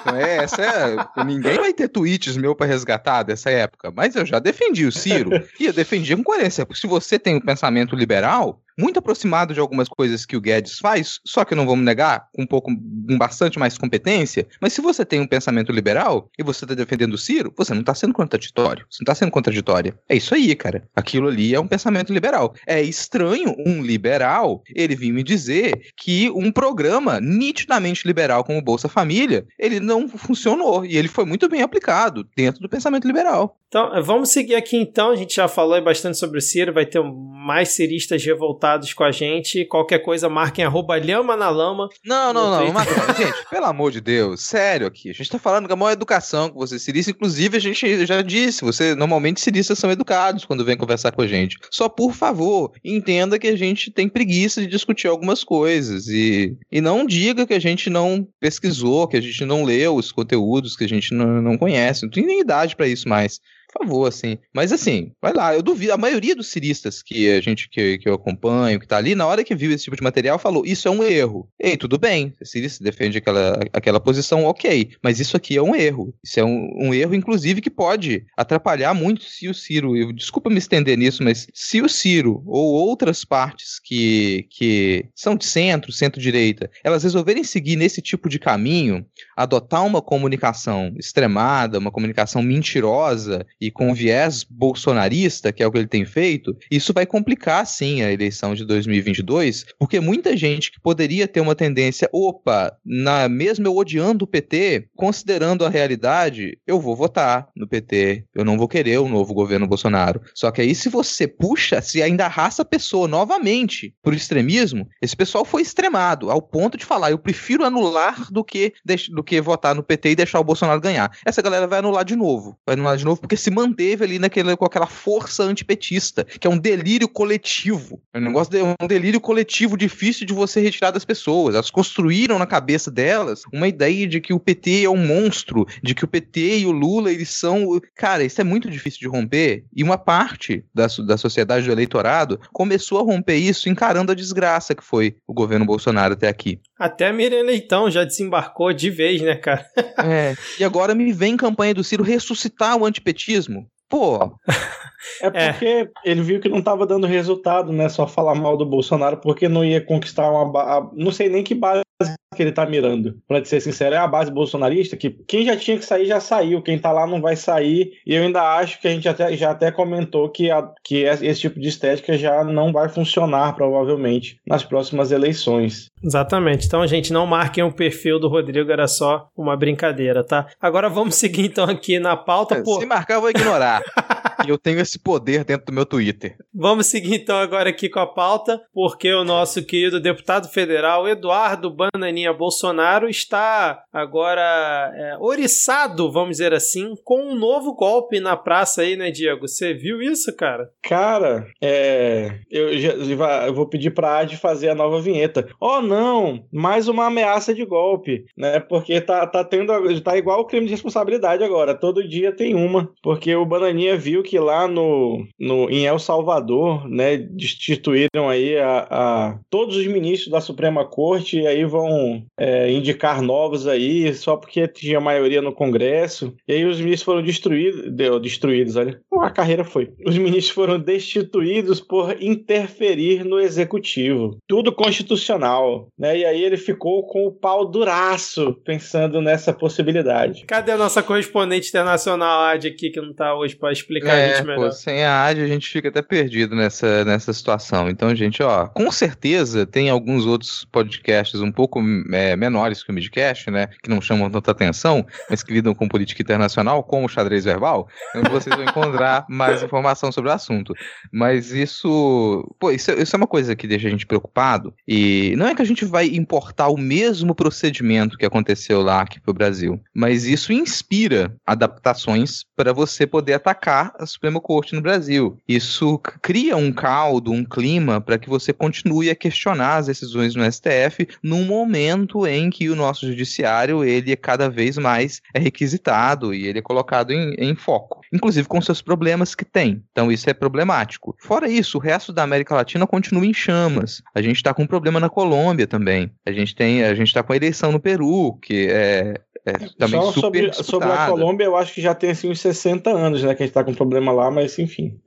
Então, é, essa é, ninguém vai ter tweets meu para resgatar dessa época. Mas eu já defendi o Ciro. E eu defendi com coerência. Porque se você tem um pensamento liberal, muito aproximado de algumas coisas que o Guedes faz, só que não vamos negar, com um pouco, com bastante mais competência. Mas se você tem um pensamento liberal e você está defendendo o Ciro, você não está sendo contraditório. Você não está sendo contraditória. É isso aí, cara. Aquilo ali é um pensamento liberal. É estranho um liberal ele vir me dizer que um programa nitidamente liberal como Bolsa Família, ele não funcionou e ele foi muito bem aplicado dentro do pensamento liberal. Então, vamos seguir aqui então. A gente já falou bastante sobre o Ciro, vai ter mais ciristas revoltados com a gente. Qualquer coisa, marquem arroba lhama na lama. Não, não, não, não gente, pelo amor de Deus, sério aqui. A gente tá falando que é maior educação com você, cirista. Inclusive, a gente já disse, você normalmente ciristas são educados quando vem conversar com a gente. Só por favor, entenda que a gente tem preguiça de discutir algumas coisas. E, e não diga que a gente não pesquisou, que a gente não leu os conteúdos, que a gente não, não conhece. Não tem nem idade para isso mais favor, assim. Mas assim, vai lá, eu duvido, a maioria dos ciristas que a gente que, que eu acompanho, que tá ali, na hora que viu esse tipo de material, falou: Isso é um erro. Ei, tudo bem, o cirista defende aquela, aquela posição, ok. Mas isso aqui é um erro. Isso é um, um erro, inclusive, que pode atrapalhar muito se o Ciro. Eu, desculpa me estender nisso, mas se o Ciro ou outras partes que, que são de centro, centro-direita, elas resolverem seguir nesse tipo de caminho, adotar uma comunicação extremada, uma comunicação mentirosa e com viés bolsonarista, que é o que ele tem feito, isso vai complicar sim a eleição de 2022, porque muita gente que poderia ter uma tendência, opa, na mesmo eu odiando o PT, considerando a realidade, eu vou votar no PT, eu não vou querer o novo governo Bolsonaro. Só que aí se você puxa, se ainda arrasta a pessoa novamente por extremismo, esse pessoal foi extremado ao ponto de falar, eu prefiro anular do que do que votar no PT e deixar o Bolsonaro ganhar. Essa galera vai anular de novo, vai anular de novo porque se manteve ali naquele, com aquela força antipetista, que é um delírio coletivo. É um negócio de, um delírio coletivo difícil de você retirar das pessoas. Elas construíram na cabeça delas uma ideia de que o PT é um monstro, de que o PT e o Lula eles são. Cara, isso é muito difícil de romper. E uma parte da, da sociedade do eleitorado começou a romper isso encarando a desgraça que foi o governo Bolsonaro até aqui. Até a Miriam Leitão já desembarcou de vez, né, cara? é. E agora me vem campanha do Ciro ressuscitar o antipetismo Pô. É porque é. ele viu que não estava dando resultado, né? Só falar mal do Bolsonaro, porque não ia conquistar uma. Não sei nem que base que ele tá mirando. Pra ser sincero, é a base bolsonarista que quem já tinha que sair já saiu, quem tá lá não vai sair. E eu ainda acho que a gente até, já até comentou que, a, que esse tipo de estética já não vai funcionar, provavelmente, nas próximas eleições. Exatamente. Então, gente, não marquem o perfil do Rodrigo, era só uma brincadeira, tá? Agora vamos seguir então aqui na pauta. É, pô... Se marcar, eu vou ignorar. e eu tenho esse poder dentro do meu Twitter. Vamos seguir então agora aqui com a pauta, porque o nosso querido deputado federal Eduardo Bananinha Bolsonaro está agora é, oriçado, vamos dizer assim, com um novo golpe na praça aí, né, Diego? Você viu isso, cara? Cara, é. Eu, já, eu vou pedir pra Ad fazer a nova vinheta. Oh, não! Mais uma ameaça de golpe, né? Porque tá, tá tendo. Tá igual o crime de responsabilidade agora. Todo dia tem uma. Porque o Bananinha viu que lá no, no, em El Salvador, né, destituíram aí a, a todos os ministros da Suprema Corte e aí vão é, indicar novos aí, só porque tinha maioria no Congresso. E aí os ministros foram destruídos, deu, destruídos, olha, a carreira foi. Os ministros foram destituídos por interferir no executivo. Tudo constitucional, né? E aí ele ficou com o pau duraço pensando nessa possibilidade. Cadê a nossa correspondente internacional, Ad, aqui, que não tá hoje para explicar é. Pô, sem a AD a gente fica até perdido nessa, nessa situação. Então, gente, ó, com certeza tem alguns outros podcasts um pouco é, menores que o Midcast, né? Que não chamam tanta atenção, mas que lidam com política internacional, como o xadrez verbal, onde vocês vão encontrar mais informação sobre o assunto. Mas isso, pô, isso, isso é uma coisa que deixa a gente preocupado. E não é que a gente vai importar o mesmo procedimento que aconteceu lá aqui pro Brasil, mas isso inspira adaptações para você poder atacar a Suprema Corte no Brasil. Isso cria um caldo, um clima para que você continue a questionar as decisões no STF num momento em que o nosso judiciário ele é cada vez mais é requisitado e ele é colocado em, em foco, inclusive com seus problemas que tem. Então isso é problemático. Fora isso, o resto da América Latina continua em chamas. A gente está com um problema na Colômbia também. A gente tem, a gente está com a eleição no Peru, que é, é também Só super sobre, sobre a. Colômbia, eu acho que já tem assim uns 60 anos, né? Que a gente tá com problema lá, mas enfim.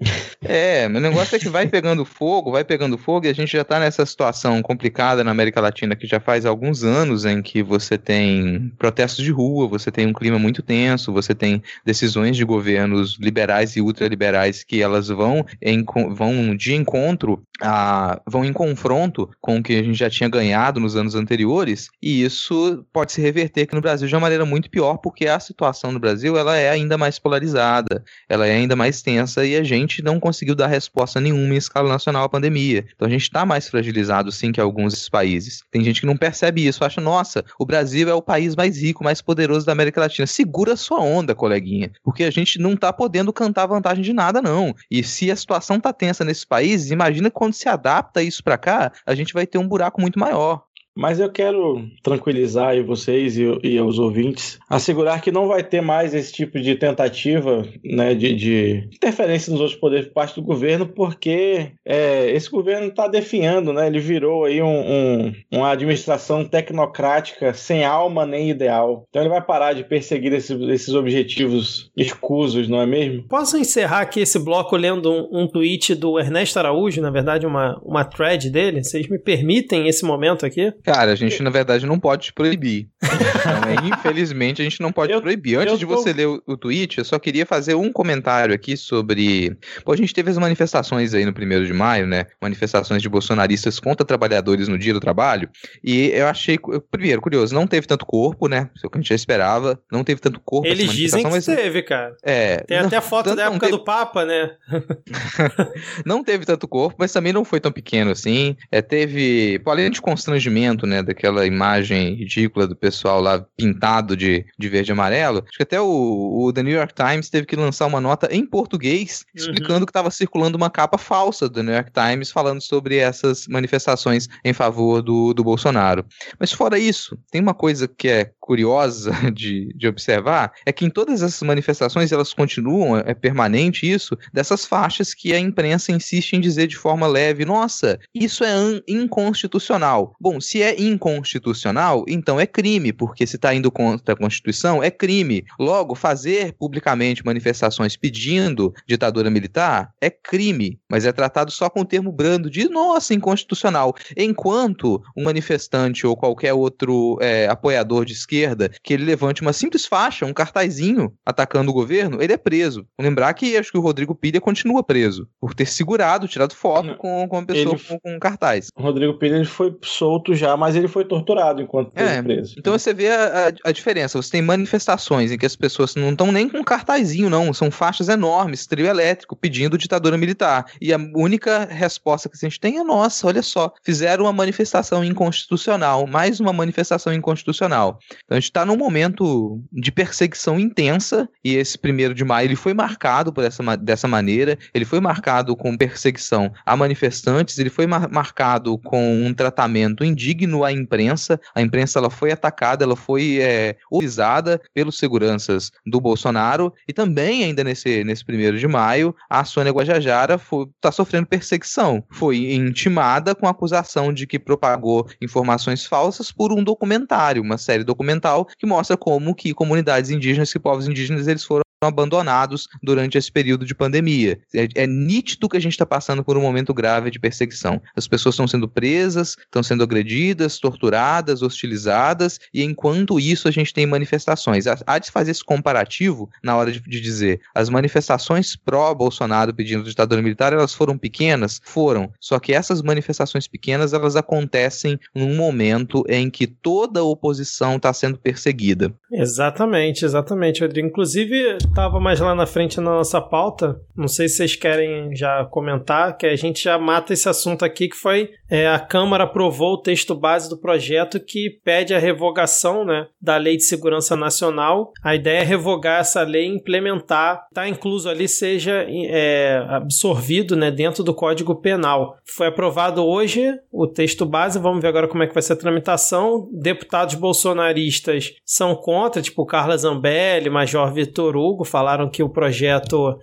É, o negócio é que vai pegando fogo, vai pegando fogo, e a gente já tá nessa situação complicada na América Latina que já faz alguns anos em que você tem protestos de rua, você tem um clima muito tenso, você tem decisões de governos liberais e ultraliberais que elas vão em, vão de encontro a, vão em confronto com o que a gente já tinha ganhado nos anos anteriores, e isso pode se reverter aqui no Brasil de uma maneira muito pior, porque a situação no Brasil ela é ainda mais polarizada, ela é ainda mais tensa e a gente não conseguiu dar resposta nenhuma em escala nacional à pandemia. Então a gente está mais fragilizado sim que alguns países. Tem gente que não percebe isso, acha, nossa, o Brasil é o país mais rico, mais poderoso da América Latina. Segura sua onda, coleguinha, porque a gente não tá podendo cantar vantagem de nada, não. E se a situação tá tensa nesses países, imagina quando se adapta isso para cá, a gente vai ter um buraco muito maior. Mas eu quero tranquilizar aí vocês e, e os ouvintes, assegurar que não vai ter mais esse tipo de tentativa né, de, de interferência nos outros poderes por parte do governo, porque é, esse governo está definhando, né, ele virou aí um, um, uma administração tecnocrática sem alma nem ideal. Então ele vai parar de perseguir esses, esses objetivos escusos, não é mesmo? Posso encerrar aqui esse bloco lendo um, um tweet do Ernesto Araújo, na verdade, uma, uma thread dele? Vocês me permitem esse momento aqui? Cara, a gente na verdade não pode te proibir. Então, é, infelizmente a gente não pode Eu- te proibir. Antes de tô- você ler o, o tweet, eu só queria fazer um comentário aqui sobre. Pô, a gente teve as manifestações aí no primeiro de maio, né? Manifestações de bolsonaristas contra trabalhadores no dia do trabalho. E eu achei, primeiro, curioso, não teve tanto corpo, né? Isso é o que a gente já esperava. Não teve tanto corpo. Eles dizem que mas- teve, cara. É, Tem não- até foto tanto da época teve- do Papa, né? não teve tanto corpo, mas também não foi tão pequeno assim. É, teve, pô, além de constrangimento, né, daquela imagem ridícula do pessoal lá pintado de, de verde e amarelo, acho que até o, o The New York Times teve que lançar uma nota em português Uhum. explicando que estava circulando uma capa falsa do New York Times falando sobre essas manifestações em favor do, do Bolsonaro. Mas fora isso, tem uma coisa que é curiosa de, de observar, é que em todas essas manifestações elas continuam, é permanente isso, dessas faixas que a imprensa insiste em dizer de forma leve, nossa, isso é inconstitucional. Bom, se é inconstitucional, então é crime, porque se está indo contra a Constituição, é crime. Logo, fazer publicamente manifestações pedindo ditadura militar é crime, mas é tratado só com o termo brando de nossa, inconstitucional. Enquanto um manifestante ou qualquer outro é, apoiador de esquerda que ele levante uma simples faixa, um cartazinho atacando o governo, ele é preso. Lembrar que acho que o Rodrigo Pilha continua preso por ter segurado, tirado foto com, com uma pessoa ele- com, com cartaz. O Rodrigo Pilha ele foi solto já, mas ele foi torturado enquanto É, preso. Então você vê a, a- a diferença. Você tem manifestações em que as pessoas não estão nem com cartazinho, não. São faixas enormes, trio elétrico, pedindo ditadura militar. E a única resposta que a gente tem é: nossa, olha só, fizeram uma manifestação inconstitucional, mais uma manifestação inconstitucional. Então a gente está num momento de perseguição intensa, e esse primeiro de maio ele foi marcado por essa, dessa maneira. Ele foi marcado com perseguição a manifestantes, ele foi mar- marcado com um tratamento indigno à imprensa. A imprensa ela foi atacada, ela foi é, usada pelos seguranças do Bolsonaro e também ainda nesse, nesse primeiro de maio a Sônia Guajajara está sofrendo perseguição. Foi intimada com acusação de que propagou informações falsas por um documentário, uma série documental que mostra como que comunidades indígenas e povos indígenas eles foram abandonados durante esse período de pandemia. É, é nítido que a gente está passando por um momento grave de perseguição. As pessoas estão sendo presas, estão sendo agredidas, torturadas, hostilizadas, e enquanto isso a gente tem manifestações. Há de fazer esse comparativo na hora de, de dizer as manifestações pró-Bolsonaro pedindo ditadura militar, elas foram pequenas? Foram. Só que essas manifestações pequenas, elas acontecem num momento em que toda a oposição está sendo perseguida. Exatamente, exatamente, Rodrigo. Inclusive, estava mais lá na frente na nossa pauta, não sei se vocês querem já comentar, que a gente já mata esse assunto aqui, que foi é, a Câmara aprovou o texto base do projeto que pede a revogação né, da Lei de Segurança Nacional. A ideia é revogar essa lei e implementar, está incluso ali, seja é, absorvido né, dentro do Código Penal. Foi aprovado hoje o texto base, vamos ver agora como é que vai ser a tramitação. Deputados bolsonaristas são contra, tipo Carla Zambelli, Major Vitor Hugo, falaram que o projeto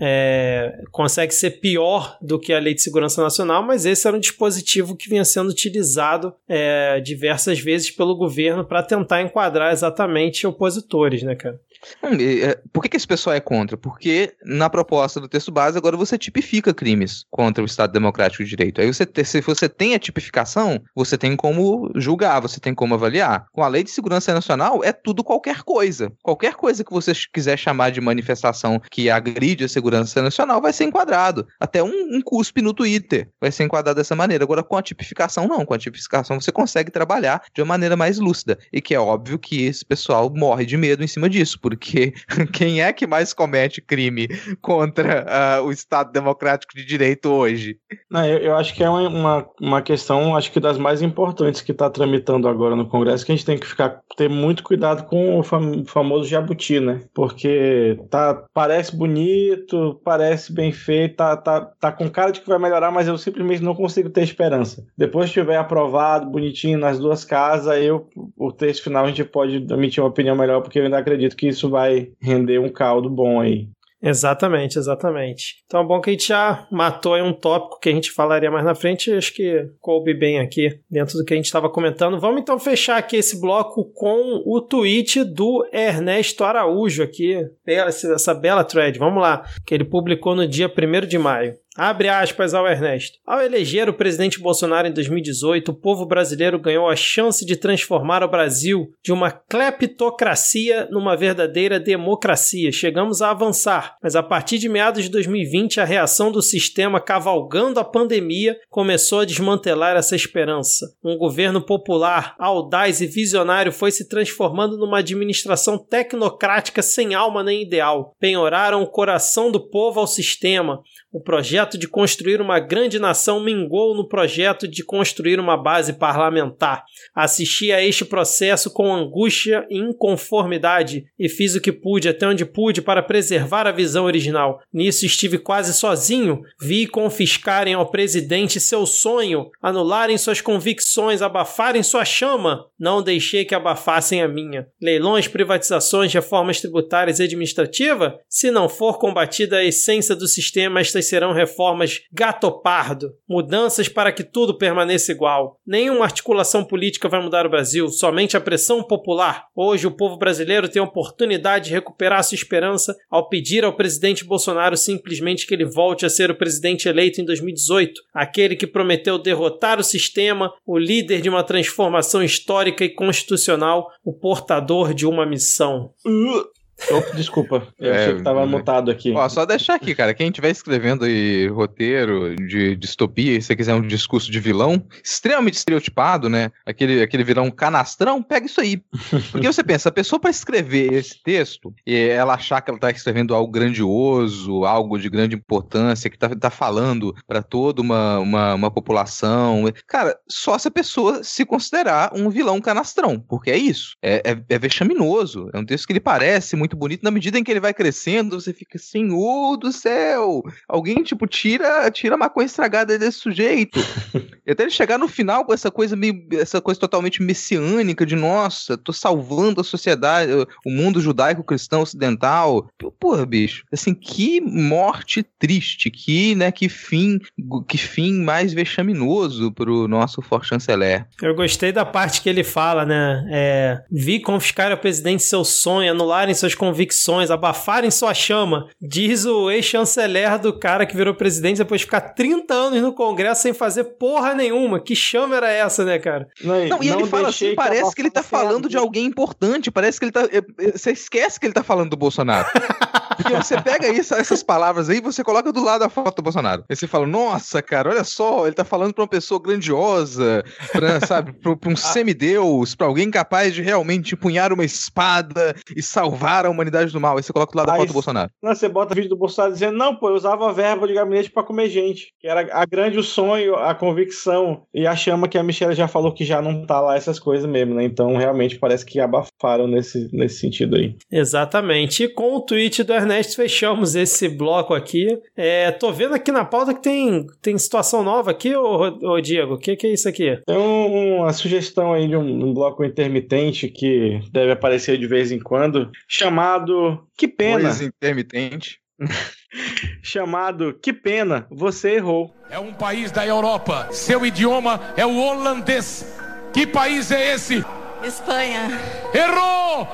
é, consegue ser pior do que a Lei de Segurança Nacional, mas esse era um dispositivo que vinha sendo utilizado é, diversas vezes pelo governo para tentar enquadrar exatamente opositores, né, cara? Hum, é, por que, que esse pessoal é contra? Porque na proposta do texto base agora você tipifica crimes contra o Estado Democrático de Direito. Aí você, se você tem a tipificação, você tem como julgar, você tem como avaliar. Com a Lei de Segurança Nacional é tudo qualquer coisa. Qualquer coisa que você quiser chamar de manifestação que agride a segurança nacional vai ser enquadrado. Até um, um cuspe no Twitter vai ser enquadrado dessa maneira. Agora com a tipificação não. Com a tipificação você consegue trabalhar de uma maneira mais lúcida. E que é óbvio que esse pessoal morre de medo em cima disso porque quem é que mais comete crime contra uh, o Estado Democrático de Direito hoje? Não, eu, eu acho que é uma, uma questão, acho que das mais importantes que está tramitando agora no Congresso, que a gente tem que ficar ter muito cuidado com o fam famoso jabuti, né? Porque tá, parece bonito, parece bem feito, tá, tá, tá com cara de que vai melhorar, mas eu simplesmente não consigo ter esperança. Depois que tiver aprovado, bonitinho, nas duas casas, eu, o texto final a gente pode emitir uma opinião melhor, porque eu ainda acredito que isso isso vai render um caldo bom aí. Exatamente, exatamente. Então é bom que a gente já matou aí um tópico que a gente falaria mais na frente, acho que coube bem aqui dentro do que a gente estava comentando. Vamos então fechar aqui esse bloco com o tweet do Ernesto Araújo aqui, essa bela thread, vamos lá, que ele publicou no dia 1 de maio. Abre aspas ao Ernesto. Ao eleger o presidente Bolsonaro em 2018, o povo brasileiro ganhou a chance de transformar o Brasil de uma cleptocracia numa verdadeira democracia. Chegamos a avançar, mas a partir de meados de 2020, a reação do sistema cavalgando a pandemia começou a desmantelar essa esperança. Um governo popular, audaz e visionário foi se transformando numa administração tecnocrática sem alma nem ideal. Penhoraram o coração do povo ao sistema. O projeto de construir uma grande nação mingou no projeto de construir uma base parlamentar. Assisti a este processo com angústia e inconformidade e fiz o que pude até onde pude para preservar a visão original. Nisso estive quase sozinho. Vi confiscarem ao presidente seu sonho, anularem suas convicções, abafarem sua chama. Não deixei que abafassem a minha. Leilões, privatizações, reformas tributárias e administrativa? Se não for combatida a essência do sistema, estas serão reformas gato-pardo, mudanças para que tudo permaneça igual. Nenhuma articulação política vai mudar o Brasil, somente a pressão popular. Hoje o povo brasileiro tem a oportunidade de recuperar sua esperança ao pedir ao presidente Bolsonaro simplesmente que ele volte a ser o presidente eleito em 2018, aquele que prometeu derrotar o sistema, o líder de uma transformação histórica e constitucional, o portador de uma missão. Uh. Opa, desculpa, eu é, achei que tava mutado aqui. Ó, só deixar aqui, cara. Quem estiver escrevendo aí roteiro de distopia, se você quiser um discurso de vilão, extremamente estereotipado, né? Aquele, aquele vilão canastrão, pega isso aí. Porque você pensa, a pessoa para escrever esse texto, e ela achar que ela tá escrevendo algo grandioso, algo de grande importância, que tá, tá falando para toda uma, uma, uma população. Cara, só se a pessoa se considerar um vilão canastrão, porque é isso. É, é, é vexaminoso. É um texto que ele parece muito muito bonito. Na medida em que ele vai crescendo, você fica assim, ô oh, do céu! Alguém, tipo, tira, tira a maconha estragada desse sujeito. E até ele chegar no final com essa coisa meio, essa coisa totalmente messiânica de nossa, tô salvando a sociedade, o mundo judaico-cristão ocidental. Porra, bicho, assim, que morte triste, que, né, que fim, que fim mais vexaminoso pro nosso for chanceler. Eu gostei da parte que ele fala, né? É, vi confiscar ao presidente seu sonho, anularem suas convicções, abafarem sua chama. Diz o ex-chanceler do cara que virou presidente depois de ficar 30 anos no Congresso sem fazer porra nenhuma. Que chama era essa, né, cara? Não, não e ele fala assim, parece que ele tá falando de alguém importante, parece que ele tá. Eh, eh, você esquece que ele tá falando do Bolsonaro. Porque você pega isso, essas palavras aí você coloca do lado da foto do Bolsonaro. Aí você fala, nossa, cara, olha só, ele tá falando pra uma pessoa grandiosa, pra, sabe, pra, pra um ah. semideus, pra alguém capaz de realmente empunhar uma espada e salvar a humanidade do mal. Aí você coloca do lado da foto do Bolsonaro. Não, você bota vídeo do Bolsonaro dizendo, não, pô, eu usava verba de gabinete pra comer gente. Que era a grande o sonho, a convicção e a chama que a Michelle já falou que já não tá lá essas coisas mesmo, né? Então realmente parece que abafaram nesse, nesse sentido aí. Exatamente. E com o tweet do Ernesto fechamos esse bloco aqui. É, tô vendo aqui na pauta que tem, tem situação nova aqui, ô, ô Diego. O que, que é isso aqui? Tem um, uma sugestão aí de um, um, bloco intermitente que deve aparecer de vez em quando, chamado Que Pena. Coisa intermitente. chamado Que Pena, Você Errou. É um país da Europa. Seu idioma é o holandês. Que país é esse? Espanha. Errou!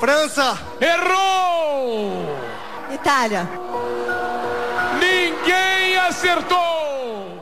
França. Errou! Itália. Ninguém acertou!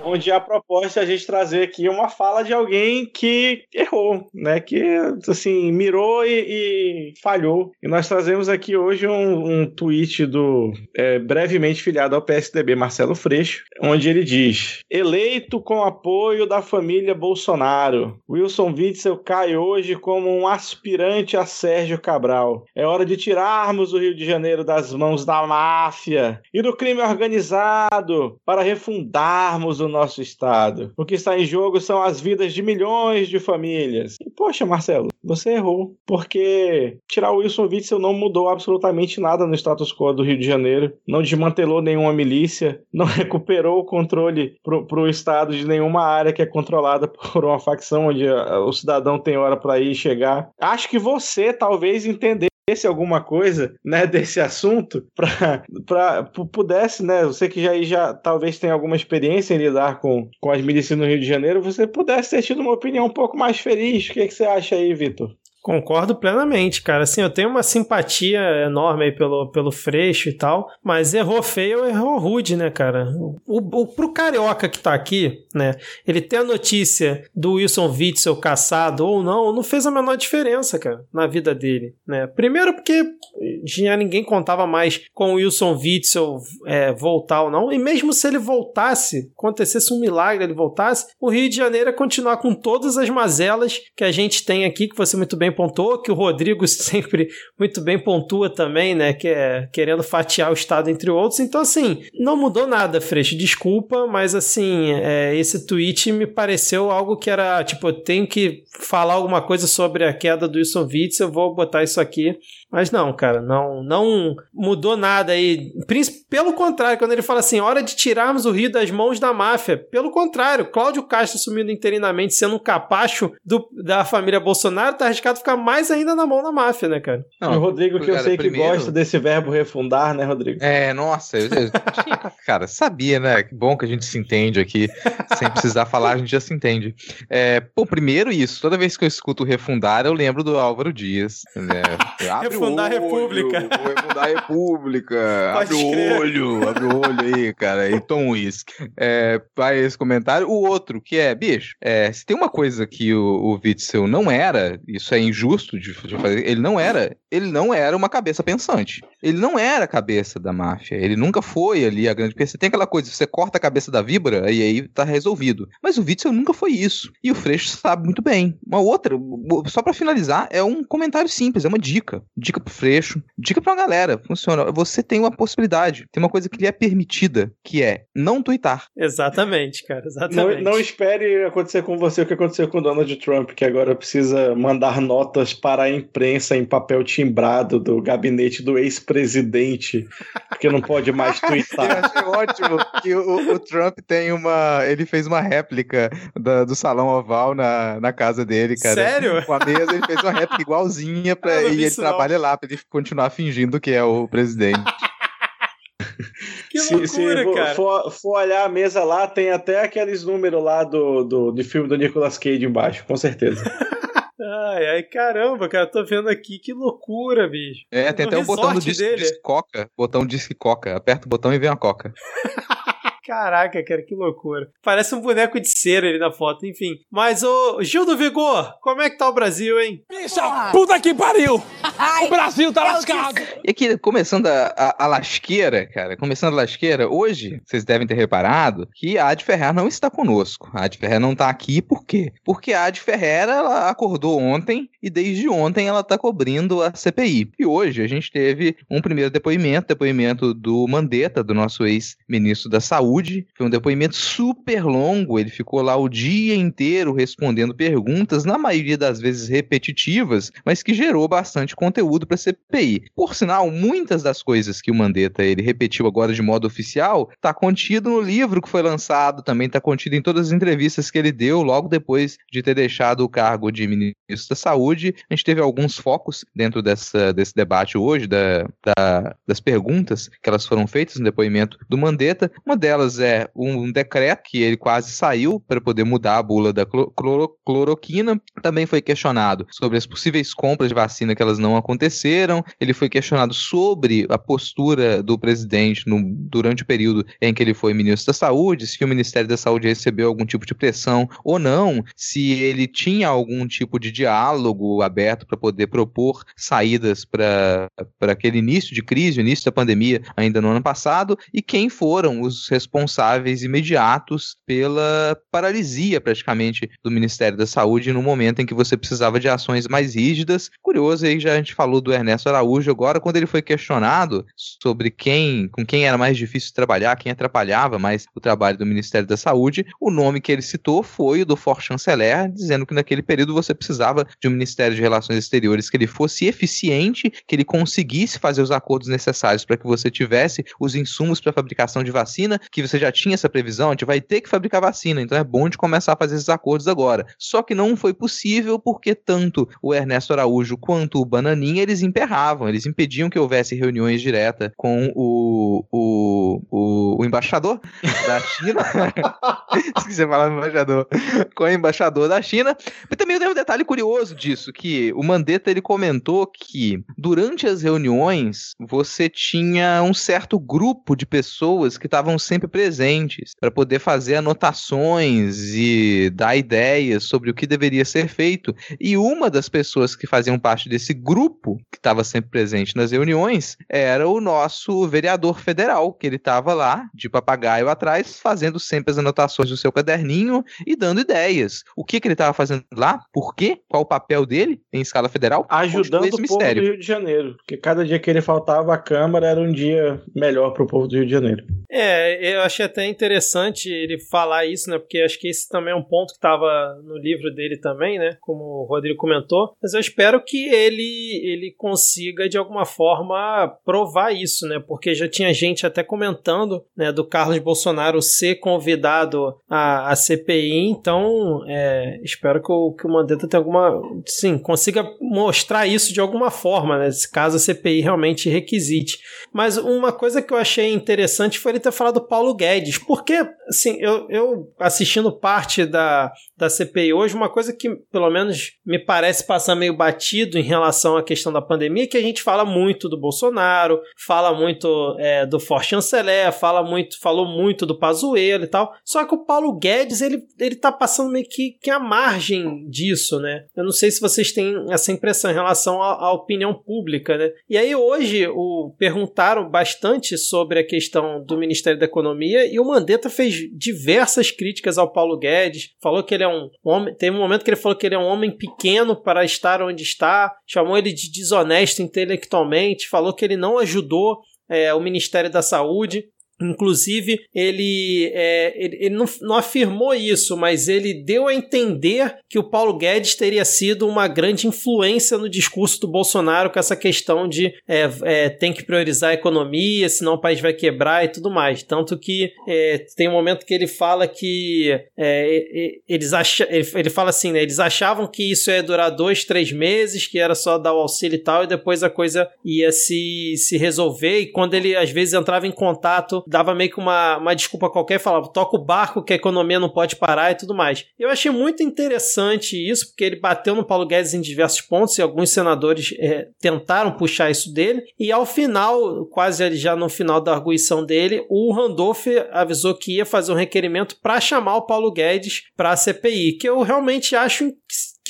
Onde a proposta é a gente trazer aqui uma fala de alguém que errou, né? Que, assim, mirou e, e falhou. E nós trazemos aqui hoje um, um tweet do é, brevemente filiado ao PSDB, Marcelo Freixo, onde ele diz: eleito com apoio da família Bolsonaro, Wilson Witzel cai hoje como um aspirante a Sérgio Cabral. É hora de tirarmos o Rio de Janeiro das mãos da máfia e do crime organizado para refundarmos o nosso Estado. O que está em jogo são as vidas de milhões de famílias. E, poxa, Marcelo, você errou. Porque tirar o Wilson Witzel não mudou absolutamente nada no status quo do Rio de Janeiro. Não desmantelou nenhuma milícia. Não recuperou o controle para o Estado de nenhuma área que é controlada por uma facção onde o cidadão tem hora para ir e chegar. Acho que você talvez entender conhecesse alguma coisa, né, desse assunto, para pudesse, né, você que já, já talvez tenha alguma experiência em lidar com, com as milícias no Rio de Janeiro, você pudesse ter tido uma opinião um pouco mais feliz. O que, é que você acha aí, Vitor? Concordo plenamente, cara. Assim, eu tenho uma simpatia enorme aí pelo, pelo Freixo e tal, mas errou feio, errou rude, né, cara? O, o, pro carioca que tá aqui, né, ele ter a notícia do Wilson Witzel caçado ou não, não fez a menor diferença, cara, na vida dele, né? Primeiro porque já ninguém contava mais com o Wilson Witzel é, voltar ou não, e mesmo se ele voltasse, acontecesse um milagre, ele voltasse, o Rio de Janeiro ia continuar com todas as mazelas que a gente tem aqui, que você muito bem pontuou, que o Rodrigo sempre muito bem pontua também, né? Que é querendo fatiar o Estado entre outros. Então, assim, não mudou nada, Freixo. Desculpa, mas assim, é, esse tweet me pareceu algo que era, tipo, eu tenho que falar alguma coisa sobre a queda do Wilson Witz, eu vou botar isso aqui. Mas não, cara, não, não mudou nada aí. Pelo contrário, quando ele fala assim, hora de tirarmos o Rio das mãos da máfia. Pelo contrário, Cláudio Castro assumindo interinamente, sendo um capacho do, da família Bolsonaro, tá arriscado ficar mais ainda na mão da máfia, né, cara? Não, o Rodrigo, que cara, eu sei primeiro... que gosta desse verbo refundar, né, Rodrigo? É, nossa, eu, eu, cara, sabia, né? Que bom que a gente se entende aqui, sem precisar falar, a gente já se entende. É, pô, primeiro isso, toda vez que eu escuto refundar, eu lembro do Álvaro Dias. Né? refundar a República. Vou refundar a República. abre o olho, abre o olho aí, cara, e toma um uísque. É, vai esse comentário. O outro, que é, bicho, é, se tem uma coisa que o, o Witzel não era, isso é injusto de, de fazer, ele não era, ele não era uma cabeça pensante. Ele não era a cabeça da máfia. Ele nunca foi ali a grande. Porque você tem aquela coisa, você corta a cabeça da vibra e aí tá resolvido. Mas o Witzel nunca foi isso. E o Freixo sabe muito bem. Uma outra, só para finalizar, é um comentário simples, é uma dica. Dica pro Freixo, dica pra uma galera. Funciona. Você tem uma possibilidade, tem uma coisa que lhe é permitida, que é não twittar. Exatamente, cara, Não, exatamente. não espere acontecer com você o que aconteceu com o Donald Trump, que agora precisa mandar notas para a imprensa em papel timbrado do gabinete do ex-presidente, porque não pode mais Eu twittar. achei ótimo que o, o Trump tem uma. Ele fez uma réplica da- do salão oval na, na casa dele, cara. Sério? Com a mesa, ele fez uma réplica igualzinha pra, Ah, eu não e ele não. trabalha lá pra ele continuar fingindo que é o presidente. Que se loucura, se for, cara. for- for olhar a mesa lá, tem até aqueles números lá do, do, do filme do Nicolas Cage embaixo, com certeza. Ai, ai, caramba, cara, tô vendo aqui, que loucura, bicho. É, tem No até um botão do disque, dele. disque coca. Botão disque coca. Aperta o botão e vem a coca. Caraca, cara, que loucura. Parece um boneco de cera ali na foto, enfim. Mas, ô, Gil do Vigor, como é que tá o Brasil, hein? Bicha, puta que pariu! O Brasil tá lascado! E aqui, começando a, a, a lasqueira, cara, começando a lasqueira, hoje, vocês devem ter reparado que a Ad Ferrer não está conosco. A Ad Ferrer não tá aqui, por quê? Porque a Ad Ferrer, ela acordou ontem e desde ontem ela tá cobrindo a CPI. E hoje a gente teve um primeiro depoimento, depoimento do Mandetta, do nosso ex-ministro da Saúde. Foi um depoimento super longo, ele ficou lá o dia inteiro respondendo perguntas, na maioria das vezes repetitivas, mas que gerou bastante conteúdo para a CPI. Por sinal, muitas das coisas que o Mandetta ele repetiu agora de modo oficial está contido no livro que foi lançado, também está contido em todas as entrevistas que ele deu logo depois de ter deixado o cargo de ministro da Saúde. A gente teve alguns focos dentro dessa, desse debate hoje, da, da- das perguntas que elas foram feitas no depoimento do Mandetta. Uma delas é um decreto que ele quase saiu para poder mudar a bula da clo- cloro- cloroquina. Também foi questionado sobre as possíveis compras de vacina que elas não aconteceram. Ele foi questionado sobre a postura do presidente no- durante o período em que ele foi ministro da Saúde, se o Ministério da Saúde recebeu algum tipo de pressão ou não, se ele tinha algum tipo de diálogo aberto para poder propor saídas para aquele início de crise, início da pandemia ainda no ano passado, e quem foram os responsáveis imediatos pela paralisia praticamente do Ministério da Saúde no momento em que você precisava de ações mais rígidas. Curioso aí já a gente falou do Ernesto Araújo agora quando ele foi questionado sobre quem, com quem era mais difícil trabalhar, quem atrapalhava mais o trabalho do Ministério da Saúde, o nome que ele citou foi o do For Chanceler, dizendo que naquele período você precisava de um Ministério de Relações Exteriores que ele fosse eficiente, que ele conseguisse fazer os acordos necessários para que você tivesse os insumos para fabricação de vacina, que você já tinha essa previsão, a gente vai ter que fabricar vacina, então é bom de começar a fazer esses acordos agora. Só que não foi possível porque tanto o Ernesto Araújo quanto o Bananinha, eles emperravam, eles impediam que houvesse reuniões diretas com o, o, o, o embaixador da China. Esqueci de falar embaixador. Com o embaixador da China. E também tem um detalhe curioso disso, que o Mandetta ele comentou que durante as reuniões você tinha um certo grupo de pessoas que estavam sempre presentes para poder fazer anotações e dar ideias sobre o que deveria ser feito. E uma das pessoas que faziam parte desse grupo que estava sempre presente nas reuniões era o nosso vereador federal, que ele estava lá de papagaio atrás, fazendo sempre as anotações do seu caderninho e dando ideias. O que, que ele estava fazendo lá? Por quê? Qual o papel dele em escala federal? Ajudando o povo do mistério. Rio de Janeiro. Porque cada dia que ele faltava à Câmara era um dia melhor pro povo do Rio de Janeiro. É, eu achei até interessante ele falar isso, né? Porque acho que esse também é um ponto que estava no livro dele também, né? Como o Rodrigo comentou. Mas eu espero que ele, ele consiga, de alguma forma, provar isso, né? Porque já tinha gente até comentando, né? Do Carlos Bolsonaro ser convidado à, à CPI. Então, é, espero que o, que o Mandetta tenha alguma... Sim, consiga mostrar isso de alguma forma, né? Caso a CPI realmente requisite. Mas uma coisa que eu achei interessante foi ele ter falado do Paulo Guedes. Porque, assim, eu, eu assistindo parte da, da CPI hoje, uma coisa que pelo menos me parece passar meio batido em relação à questão da pandemia é que a gente fala muito do Bolsonaro, fala muito é, do For Chanceler, fala muito, falou muito do Pazuello e tal. Só que o Paulo Guedes, ele, ele tá passando meio que, que a margem disso, né? Eu não sei se vocês têm essa impressão em relação à, à opinião pública, né? E aí hoje o, perguntaram bastante sobre a questão do Ministério da Economia e o Mandetta fez diversas críticas ao Paulo Guedes, falou que ele é um homem, tem um momento que ele falou que ele é um homem pequeno para estar onde está, chamou ele de desonesto intelectualmente, falou que ele não ajudou é, o Ministério da Saúde. Inclusive, ele, é, ele, ele não, não, afirmou isso, mas ele deu a entender que o Paulo Guedes teria sido uma grande influência no discurso do Bolsonaro com essa questão de é, é, tem que priorizar a economia, senão o país vai quebrar e tudo mais. Tanto que é, tem um momento que ele fala que é, eles ach, ele fala assim, né, eles achavam que isso ia durar dois, três meses, que era só dar o auxílio e tal, e depois a coisa ia se, se resolver. E quando ele às vezes entrava em contato dava meio que uma, uma desculpa qualquer falava: toca o barco que a economia não pode parar e tudo mais. Eu achei muito interessante isso, porque ele bateu no Paulo Guedes em diversos pontos e alguns senadores é, tentaram puxar isso dele. E ao final, quase já no final da arguição dele, o Randolph avisou que ia fazer um requerimento para chamar o Paulo Guedes para a CPI, que eu realmente acho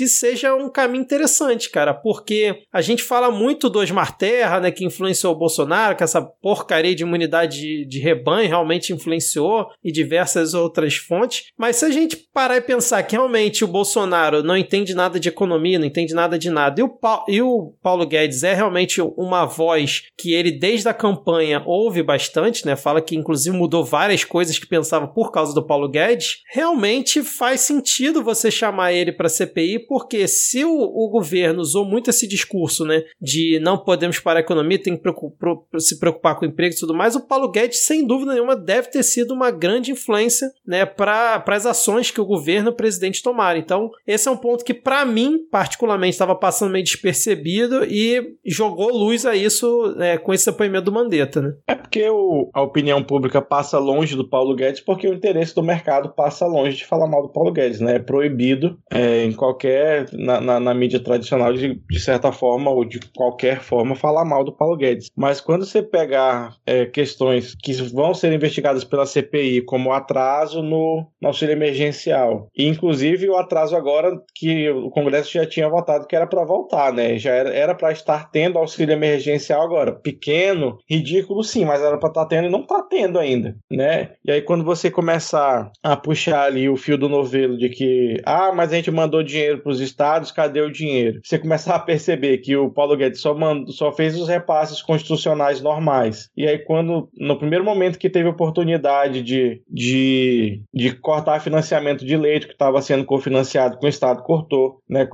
seja um caminho interessante, cara, porque a gente fala muito do Osmar Terra, né, que influenciou o Bolsonaro, que essa porcaria de imunidade de, de rebanho realmente influenciou e diversas outras fontes, mas se a gente parar e pensar que realmente o Bolsonaro não entende nada de economia, não entende nada de nada, e o, pa e o Paulo Guedes é realmente uma voz que ele desde a campanha ouve bastante, né, fala que inclusive mudou várias coisas que pensava por causa do Paulo Guedes, realmente faz sentido você chamar ele para CPI porque se o, o, governo usou muito esse discurso, né, de não podemos parar a economia, tem que se preocupar com o emprego e tudo mais, o Paulo Guedes, sem dúvida nenhuma, deve ter sido uma grande influência, né, para as ações que o governo e o presidente tomaram. Então, esse é um ponto que, para mim, particularmente, estava passando meio despercebido e jogou luz a isso né, com esse depoimento do Mandetta, né? É porque o, a opinião pública passa longe do Paulo Guedes porque o interesse do mercado passa longe de falar mal do Paulo Guedes, né? É proibido é, em qualquer na, na, na mídia tradicional, de, de certa forma, ou de qualquer forma, falar mal do Paulo Guedes. Mas quando você pegar é, questões que vão ser investigadas pela CPI, como atraso no, no auxílio emergencial, e inclusive o atraso agora que o Congresso já tinha votado que era para voltar, né? Já era para estar tendo auxílio emergencial agora. Pequeno, ridículo sim, mas era para estar tá tendo e não está tendo ainda, né? E aí quando você começar a puxar ali o fio do novelo de que, ah, mas a gente mandou dinheiro para os estados, cadê o dinheiro? Você começar a perceber que o Paulo Guedes só, mandou, só fez os repasses constitucionais normais. E aí, quando, no primeiro momento que teve oportunidade de, de, de cortar financiamento de leite que estava sendo cofinanciado com o Estado, cortou. Né?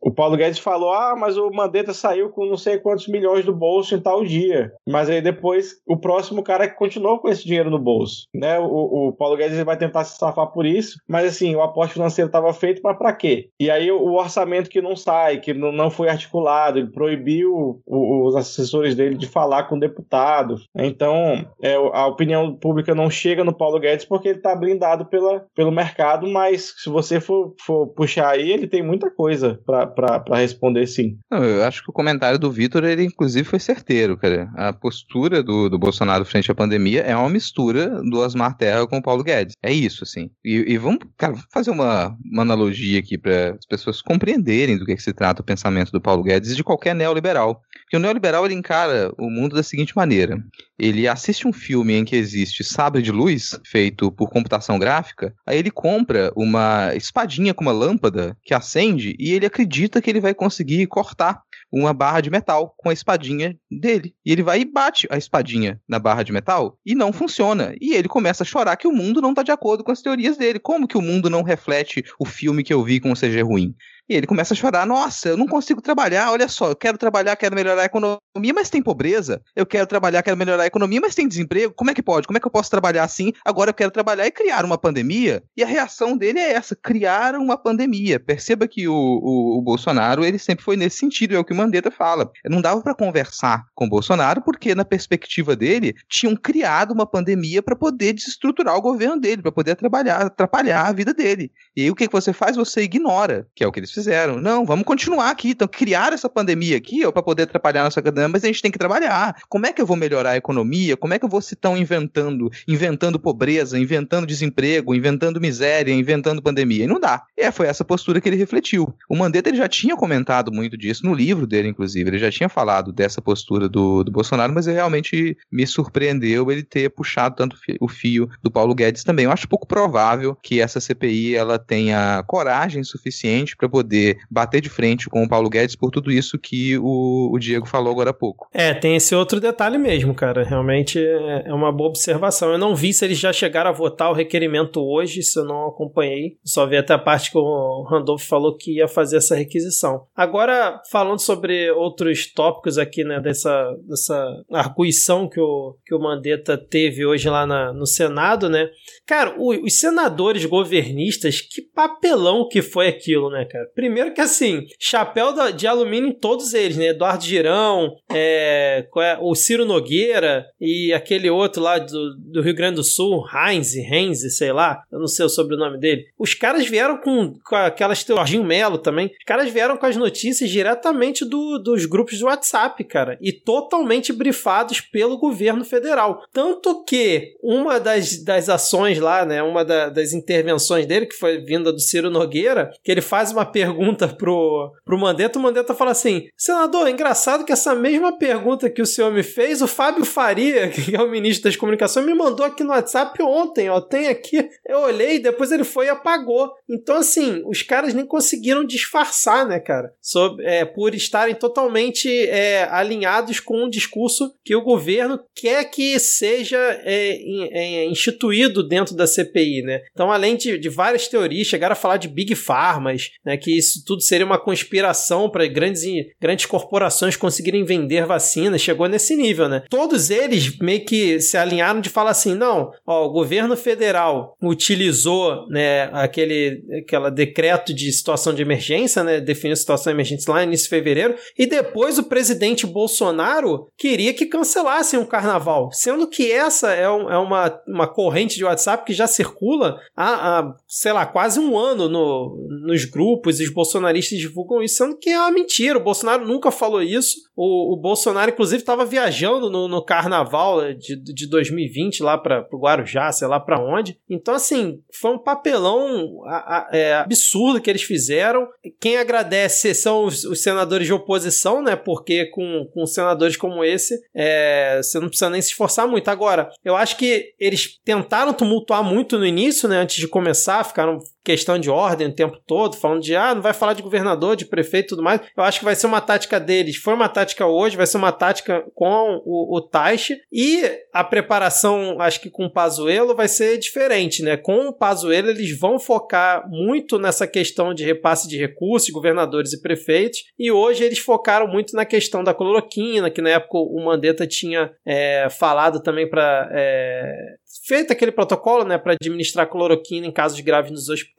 O Paulo Guedes falou: ah, mas o Mandetta saiu com não sei quantos milhões do bolso em tal dia. Mas aí depois o próximo cara continuou com esse dinheiro no bolso. Né? O, o Paulo Guedes vai tentar se safar por isso, mas assim, o aporte financeiro estava feito, mas para quê? E aí o orçamento que não sai, que não foi articulado, ele proibiu os assessores dele de falar com deputados. Então, é, a opinião pública não chega no Paulo Guedes porque ele está blindado pela, pelo mercado, mas se você for, for puxar aí, ele tem muita coisa para responder sim. Não, eu acho que o comentário do Vitor, ele inclusive foi certeiro, cara. A postura do, do Bolsonaro frente à pandemia é uma mistura do Osmar Terra com o Paulo Guedes. É isso, assim. E, e vamos, cara, fazer uma, uma analogia aqui para pessoas compreenderem do que, que, se trata o pensamento do Paulo Guedes e de qualquer neoliberal. Porque o neoliberal ele encara o mundo da seguinte maneira: ele assiste um filme em que existe sabre de luz feito por computação gráfica, aí ele compra uma espadinha com uma lâmpada que acende e ele acredita que ele vai conseguir cortar uma barra de metal com a espadinha dele. E ele vai e bate a espadinha na barra de metal e não funciona. E ele começa a chorar que o mundo não está de acordo com as teorias dele. Como que o mundo não reflete o filme que eu vi com o CG ruim? E ele começa a chorar: Nossa, eu não consigo trabalhar. Olha só, eu quero trabalhar, quero melhorar a economia, mas tem pobreza. Eu quero trabalhar, quero melhorar a economia, mas tem desemprego. Como é que pode? Como é que eu posso trabalhar assim? Agora eu quero trabalhar e criar uma pandemia. E a reação dele é essa: criar uma pandemia. Perceba que o, o, o Bolsonaro ele sempre foi nesse sentido, é o que o Mandetta fala. Não dava para conversar com o Bolsonaro porque, na perspectiva dele, tinham criado uma pandemia para poder desestruturar o governo dele, para poder trabalhar, atrapalhar a vida dele. E aí o que, que você faz? Você ignora, que é o que eles fizeram. Não, vamos continuar aqui. Então, criar essa pandemia aqui, para poder atrapalhar a nossa cadena, mas a gente tem que trabalhar. Como é que eu vou melhorar a economia? Como é que eu vou se tão inventando, inventando pobreza, inventando desemprego, inventando miséria, inventando pandemia? E não dá. É, foi essa postura que ele refletiu. O Mandetta ele já tinha comentado muito disso no livro dele, inclusive. Ele já tinha falado dessa postura do, do Bolsonaro, mas realmente me surpreendeu ele ter puxado tanto o fio do Paulo Guedes também. Eu acho pouco provável que essa CPI ela tenha coragem suficiente para poder bater de frente com o Paulo Guedes por tudo isso que o, o Diego falou agora há pouco. É, tem esse outro detalhe mesmo, cara. Realmente é, é uma boa observação. Eu não vi se eles já chegaram a votar o requerimento hoje, se eu não acompanhei. Só vi até a parte que o Randolph falou que ia fazer essa requisição. Agora, falando sobre outros tópicos aqui, né, dessa, dessa arguição que o, que o Mandetta teve hoje lá na, no Senado, né? Cara, o, os senadores governistas, que papelão que foi aquilo, né, cara? Primeiro que assim, chapéu de alumínio em todos eles, né? Eduardo Girão, é, é, o Ciro Nogueira e aquele outro lá do, do Rio Grande do Sul, Heinz, Heinz, sei lá, eu não sei o sobrenome dele. Os caras vieram com, com aquelas. Jorginho Melo também. Os caras vieram com as notícias diretamente do, dos grupos do WhatsApp, cara. E totalmente brifados pelo governo federal. Tanto que uma das, das ações lá, né? Uma da, das intervenções dele, que foi vinda do Ciro Nogueira, que ele faz uma pergunta pro, pro Mandetta, o Mandetta fala assim: Senador, é engraçado que essa mesma pergunta que o senhor me fez, o Fábio Faria, que é o ministro das comunicações, me mandou aqui no WhatsApp ontem, ó. Tem aqui. Eu olhei, depois ele foi e apagou. Então, assim, os caras nem conseguiram disfarçar, né, cara? Sobre, é, por estarem totalmente é, alinhados com um discurso que o governo quer que seja é, é instituído dentro da CPI, né? Então, além de, de várias teorias, chegaram a falar de Big Pharmas, né? Que isso tudo seria uma conspiração para grandes, grandes corporações conseguirem vender vacinas. Chegou nesse nível, né? Todos eles meio que se alinharam de falar assim: não, ó, o governo federal utilizou né, aquele aquela decreto de situação de emergência, né? Definiu situação de emergência lá no início de fevereiro, e depois o presidente Bolsonaro queria que cancelassem o carnaval, sendo que essa é, um, é uma, uma corrente de WhatsApp que já circula há, há sei lá, quase um ano no, nos grupos, e os bolsonaristas divulgam isso, sendo que é uma mentira. O Bolsonaro nunca falou isso. O, o Bolsonaro, inclusive, estava viajando no, no, carnaval de, de 2020 lá para o Guarujá, sei lá para onde. Então, assim, foi um papelão a, a, é, absurdo que eles fizeram. Quem agradece são os, os, senadores de oposição, né? Porque com, com senadores como esse, é, você não precisa nem se esforçar muito. Agora, eu acho que eles tentaram tumultuar muito no início, né? Antes de começar, ficaram questão de ordem o tempo todo, falando de ah, não vai falar de governador, de prefeito e tudo mais. Eu acho que vai ser uma tática deles. Foi uma tática hoje, vai ser uma tática com o, o Taishi. E a preparação, acho que com o Pazuello, vai ser diferente, né? Com o Pazuello, eles vão focar muito nessa questão de repasse de recursos, governadores e prefeitos. E hoje eles focaram muito na questão da cloroquina, que na época o Mandetta tinha é, falado também para é, feito aquele protocolo né, para administrar cloroquina em casos graves nos hospitais.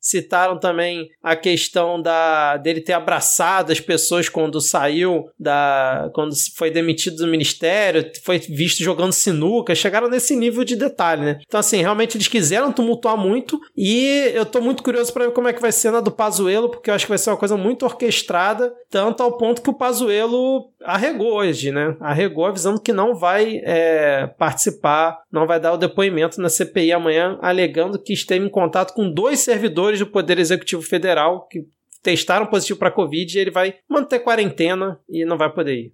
Citaram também a questão da, dele ter abraçado as pessoas quando saiu, da, quando foi demitido do ministério, foi visto jogando sinuca. Chegaram nesse nível de detalhe. Né? Então, assim, realmente eles quiseram tumultuar muito e eu tô muito curioso para ver como é que vai ser na do Pazuelo, porque eu acho que vai ser uma coisa muito orquestrada, tanto ao ponto que o Pazuelo arregou hoje, né? Arregou avisando que não vai é, participar, não vai dar o depoimento na CPI amanhã, alegando que esteve em contato com dois servidores do Poder Executivo Federal que testaram positivo para Covid e ele vai manter quarentena e não vai poder ir.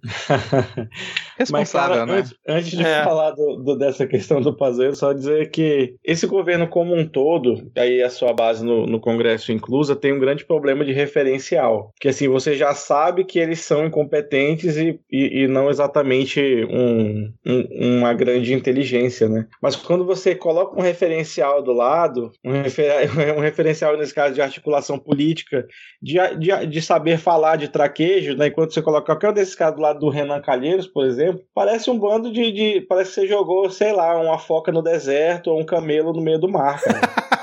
Responsável, cara, né? Antes, antes de é. falar do, do, dessa questão do Pazuello, só dizer que esse governo como um todo, aí a sua base no, no Congresso inclusa, tem um grande problema de referencial. Que assim, você já sabe que eles são incompetentes e, e, e não exatamente um, um, uma grande inteligência, né? Mas quando você coloca um referencial do lado, um, refer, um referencial nesse caso de articulação política, de, de, de saber falar de traquejo, né? Enquanto você coloca qualquer um desses caras do lado do Renan Calheiros, por exemplo, parece um bando de, de. Parece que você jogou, sei lá, uma foca no deserto ou um camelo no meio do mar, cara.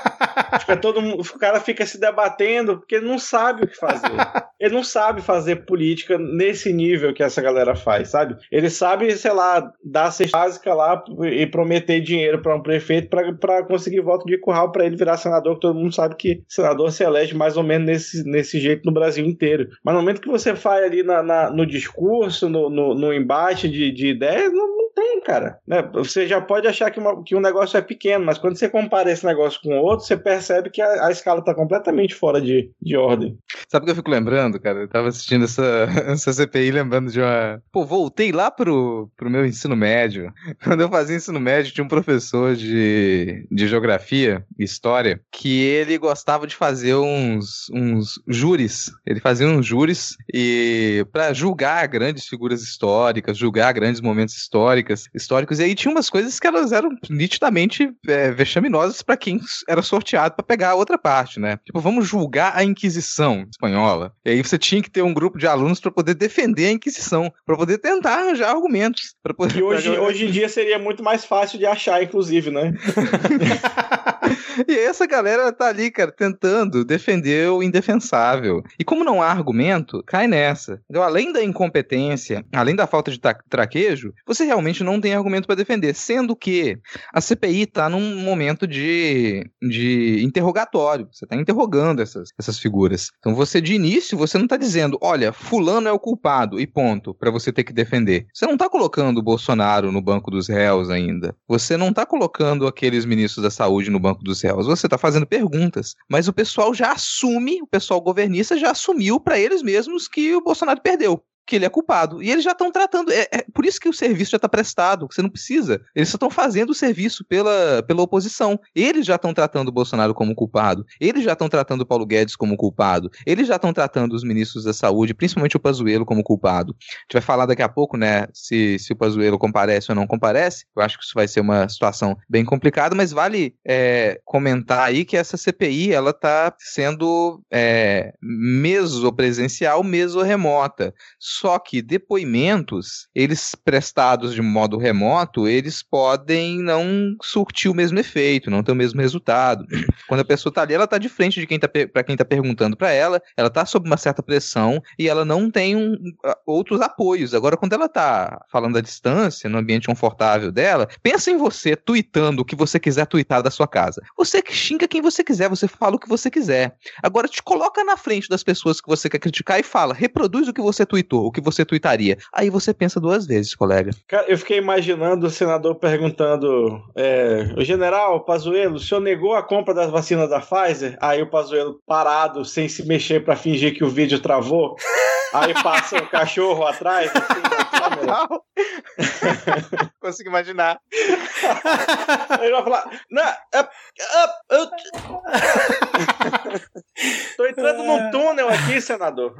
fica todo mundo, o cara fica se debatendo porque ele não sabe o que fazer. ele não sabe fazer política nesse nível que essa galera faz, sabe? Ele sabe, sei lá, dar a cesta básica lá e prometer dinheiro para um prefeito para conseguir voto de curral para ele virar senador, que todo mundo sabe que senador se elege mais ou menos nesse, nesse jeito no Brasil inteiro. Mas no momento que você faz ali na, na no discurso, no, no, no embate de, de ideias, não, tem, cara. Né? Você já pode achar que, uma, que um negócio é pequeno, mas quando você compara esse negócio com outro, você percebe que a, a escala está completamente fora de, de ordem. Sabe o que eu fico lembrando, cara? Eu tava assistindo essa, essa CPI lembrando de uma. Pô, voltei lá pro, pro meu ensino médio. Quando eu fazia ensino médio, tinha um professor de, de geografia história que ele gostava de fazer uns, uns júris. Ele fazia uns júris e para julgar grandes figuras históricas, julgar grandes momentos históricos, históricos. E aí tinha umas coisas que elas eram nitidamente é, vexaminosas para quem era sorteado para pegar a outra parte, né? Tipo, vamos julgar a Inquisição espanhola. E aí você tinha que ter um grupo de alunos para poder defender a Inquisição, para poder tentar arranjar argumentos. Pra poder e hoje, hoje em dia seria muito mais fácil de achar, inclusive, né? e essa galera tá ali, cara, tentando defender o indefensável. E como não há argumento, cai nessa. Então, além da incompetência, além da falta de traquejo, você realmente não tem argumento para defender. Sendo que a CPI tá num momento de, de interrogatório. Você tá interrogando essas, essas figuras. Então, você de início, você não tá dizendo, olha, fulano é o culpado e ponto, para você ter que defender. Você não tá colocando o Bolsonaro no banco dos réus ainda. Você não tá colocando aqueles ministros da saúde no banco dos réus. Você tá fazendo perguntas. Mas o pessoal já assume, o pessoal governista já assumiu para eles mesmos que o Bolsonaro perdeu que ele é culpado. E eles já estão tratando. É, é, por isso que o serviço já está prestado. Você não precisa. Eles só estão fazendo o serviço pela, pela oposição. Eles já estão tratando o Bolsonaro como culpado. Eles já estão tratando o Paulo Guedes como culpado. Eles já estão tratando os ministros da saúde, principalmente o Pazuello, como culpado. A gente vai falar daqui a pouco, né? Se, se o Pazuello comparece ou não comparece. Eu acho que isso vai ser uma situação bem complicada, mas vale é, comentar aí que essa CPI ela está sendo é, mesopresencial, mesorremota só que depoimentos, eles prestados de modo remoto, eles podem não surtir o mesmo efeito, não ter o mesmo resultado. Quando a pessoa está ali, ela está de frente de quem tá para quem está perguntando para ela, ela está sob uma certa pressão e ela não tem um, outros apoios. Agora, quando ela está falando à distância, no ambiente confortável dela, pensa em você tweetando o que você quiser tweetar da sua casa. Você que xinga quem você quiser, você fala o que você quiser. Agora, te coloca na frente das pessoas que você quer criticar e fala, reproduz o que você tweetou o que você tuitaria? Aí você pensa duas vezes, colega. Cara, eu fiquei imaginando o senador perguntando: é, o general Pazuello, o senhor negou a compra das vacinas da Pfizer? Aí o Pazuello parado, sem se mexer para fingir que o vídeo travou. Aí passa o cachorro atrás, assim, Consigo imaginar. Ele vai falar: Não, up, up, Tô entrando num túnel aqui, senador.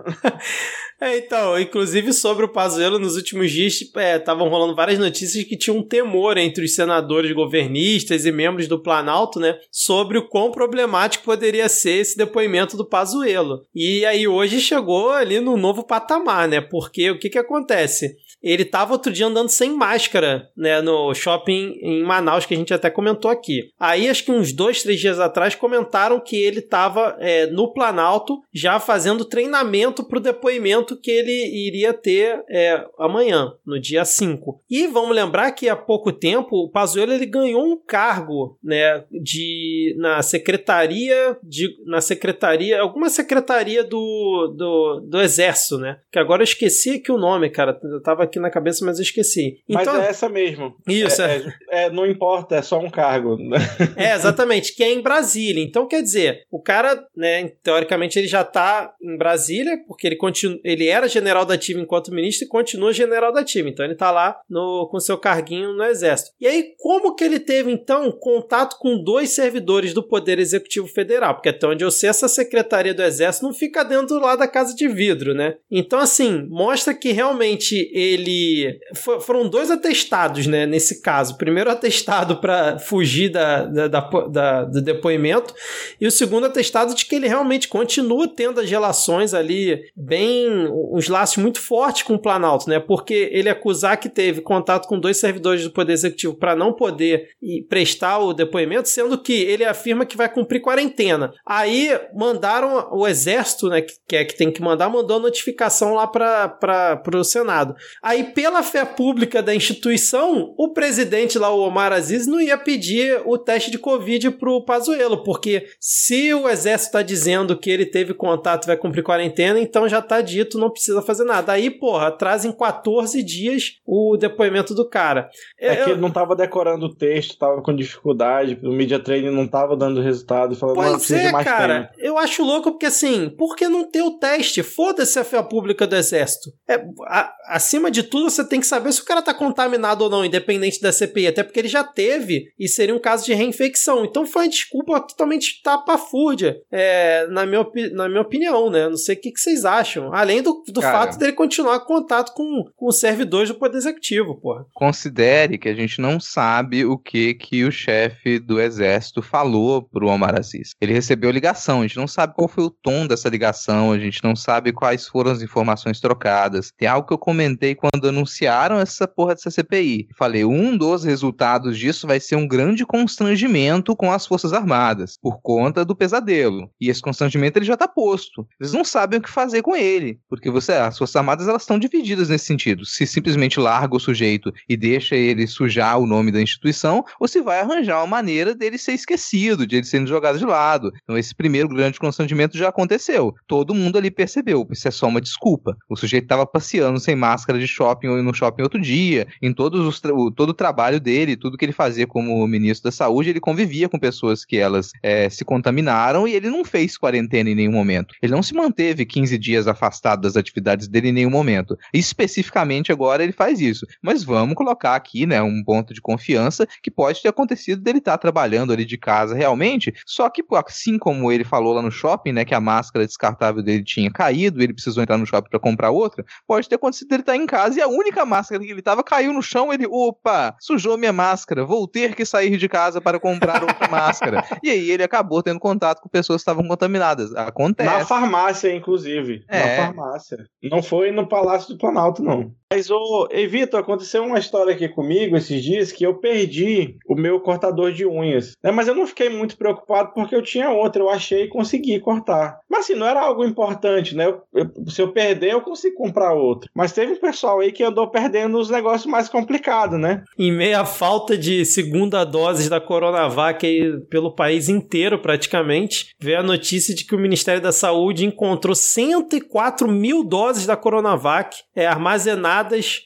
É, então, inclusive sobre o Pazuello, nos últimos dias estavam é, rolando várias notícias que tinha um temor entre os senadores governistas e membros do Planalto, né, sobre o quão problemático poderia ser esse depoimento do Pazuello. E aí hoje chegou ali no novo patamar, né, porque o que que acontece? Ele tava outro dia andando sem máscara, né, no shopping em Manaus, que a gente até comentou aqui. Aí, acho que uns dois, três dias atrás, comentaram que ele tava é, no Planalto, já fazendo treinamento pro depoimento que ele iria ter é, amanhã, no dia 5. E vamos lembrar que há pouco tempo, o Pazuello ele ganhou um cargo, né, de, na secretaria, de, na secretaria, alguma secretaria do, do, do Exército, né, que agora eu esqueci aqui o nome, cara, eu tava aqui na cabeça, mas eu esqueci. Então, mas é essa mesmo. Isso. É, é, é, não importa, é só um cargo. é, exatamente, que é em Brasília. Então, quer dizer, o cara, né, teoricamente, ele já está em Brasília, porque ele, continu, ele era general da ativa enquanto ministro e continua general da ativa. Então, ele está lá no, com seu carguinho no Exército. E aí, como que ele teve, então, contato com dois servidores do Poder Executivo Federal? Porque até onde eu sei, essa Secretaria do Exército não fica dentro lá da Casa de Vidro, né? Então, assim, mostra que realmente ele ele. for- foram dois atestados, né, nesse caso. Primeiro atestado para fugir da, da, da- da- do depoimento, e o segundo atestado de que ele realmente continua tendo as relações ali bem. uns laços muito fortes com o Planalto, né? Porque ele acusar que teve contato com dois servidores do Poder Executivo para não poder prestar o depoimento, sendo que ele afirma que vai cumprir quarentena. Aí mandaram o exército, né, que que é que tem que mandar, mandou a notificação lá para o Senado. Aí, pela fé pública da instituição, o presidente lá, o Omar Aziz, não ia pedir o teste de Covid pro Pazuello, porque se o exército está dizendo que ele teve contato e vai cumprir quarentena, então já tá dito, não precisa fazer nada. Aí, porra, trazem 14 dias o depoimento do cara. É Eu- que ele não tava decorando o texto, tava com dificuldade, o media training não tava dando resultado, falando, não, Pois precisa de é, mais cara. tempo. Eu acho louco porque assim, por que não ter o teste? Foda-se a fé pública do exército. É, a- acima de tudo, você tem que saber se o cara tá contaminado ou não, independente da CPI, até porque ele já teve e seria um caso de reinfecção. Então foi uma desculpa totalmente tapafúrdia, é, na, minha, na minha opinião, né? Não sei o que, que vocês acham. Além do, do Cara. fato dele continuar em contato com, com servidores do Poder Executivo, porra. Considere que a gente não sabe o que que o chefe do exército falou pro Omar Aziz. Ele recebeu ligação, a gente não sabe qual foi o tom dessa ligação, a gente não sabe quais foram as informações trocadas. Tem algo que eu comentei quando anunciaram essa porra dessa CPI. Falei, um dos resultados disso vai ser um grande constrangimento com as Forças Armadas, por conta do pesadelo. E esse constrangimento ele já tá posto. Eles não sabem o que fazer com ele, porque você, as Forças Armadas elas estão divididas nesse sentido. Se simplesmente larga o sujeito e deixa ele sujar o nome da instituição, ou se vai arranjar uma maneira dele ser esquecido, de ele sendo jogado de lado. Então esse primeiro grande constrangimento já aconteceu. Todo mundo ali percebeu, isso é só uma desculpa. O sujeito estava passeando sem máscara de shopping no shopping outro dia, em todos os o- todo o trabalho dele, tudo que ele fazia como ministro da saúde, ele convivia com pessoas que elas eh, se contaminaram e ele não fez quarentena em nenhum momento. Ele não se manteve 15 dias afastado das atividades dele em nenhum momento. Especificamente agora ele faz isso. Mas vamos colocar aqui, né, um ponto de confiança que pode ter acontecido dele estar trabalhando ali de casa realmente, só que assim como ele falou lá no shopping, né, que a máscara descartável dele tinha caído, ele precisou entrar no shopping para comprar outra, pode ter acontecido dele estar em casa e a única máscara que ele tava caiu no chão, ele, opa, sujou minha máscara, vou ter que sair de casa para comprar outra máscara. E aí ele acabou tendo contato com pessoas que estavam contaminadas. Acontece. Na farmácia, inclusive. É. Na farmácia. Não foi no Palácio do Planalto, não. Mas, ô, ei, Vitor, aconteceu uma história aqui comigo esses dias que eu perdi o meu cortador de unhas. né? Mas eu não fiquei muito preocupado porque eu tinha outro, eu achei e consegui cortar. Mas assim, não era algo importante, né? Eu- eu- se eu perder, eu consigo comprar outro. Mas teve um pessoal aí que andou perdendo os negócios mais complicados, né? Em meio à falta de segunda dose da Coronavac aí pelo país inteiro, praticamente, veio a notícia de que o Ministério da Saúde encontrou 104 mil doses da Coronavac é, armazenadas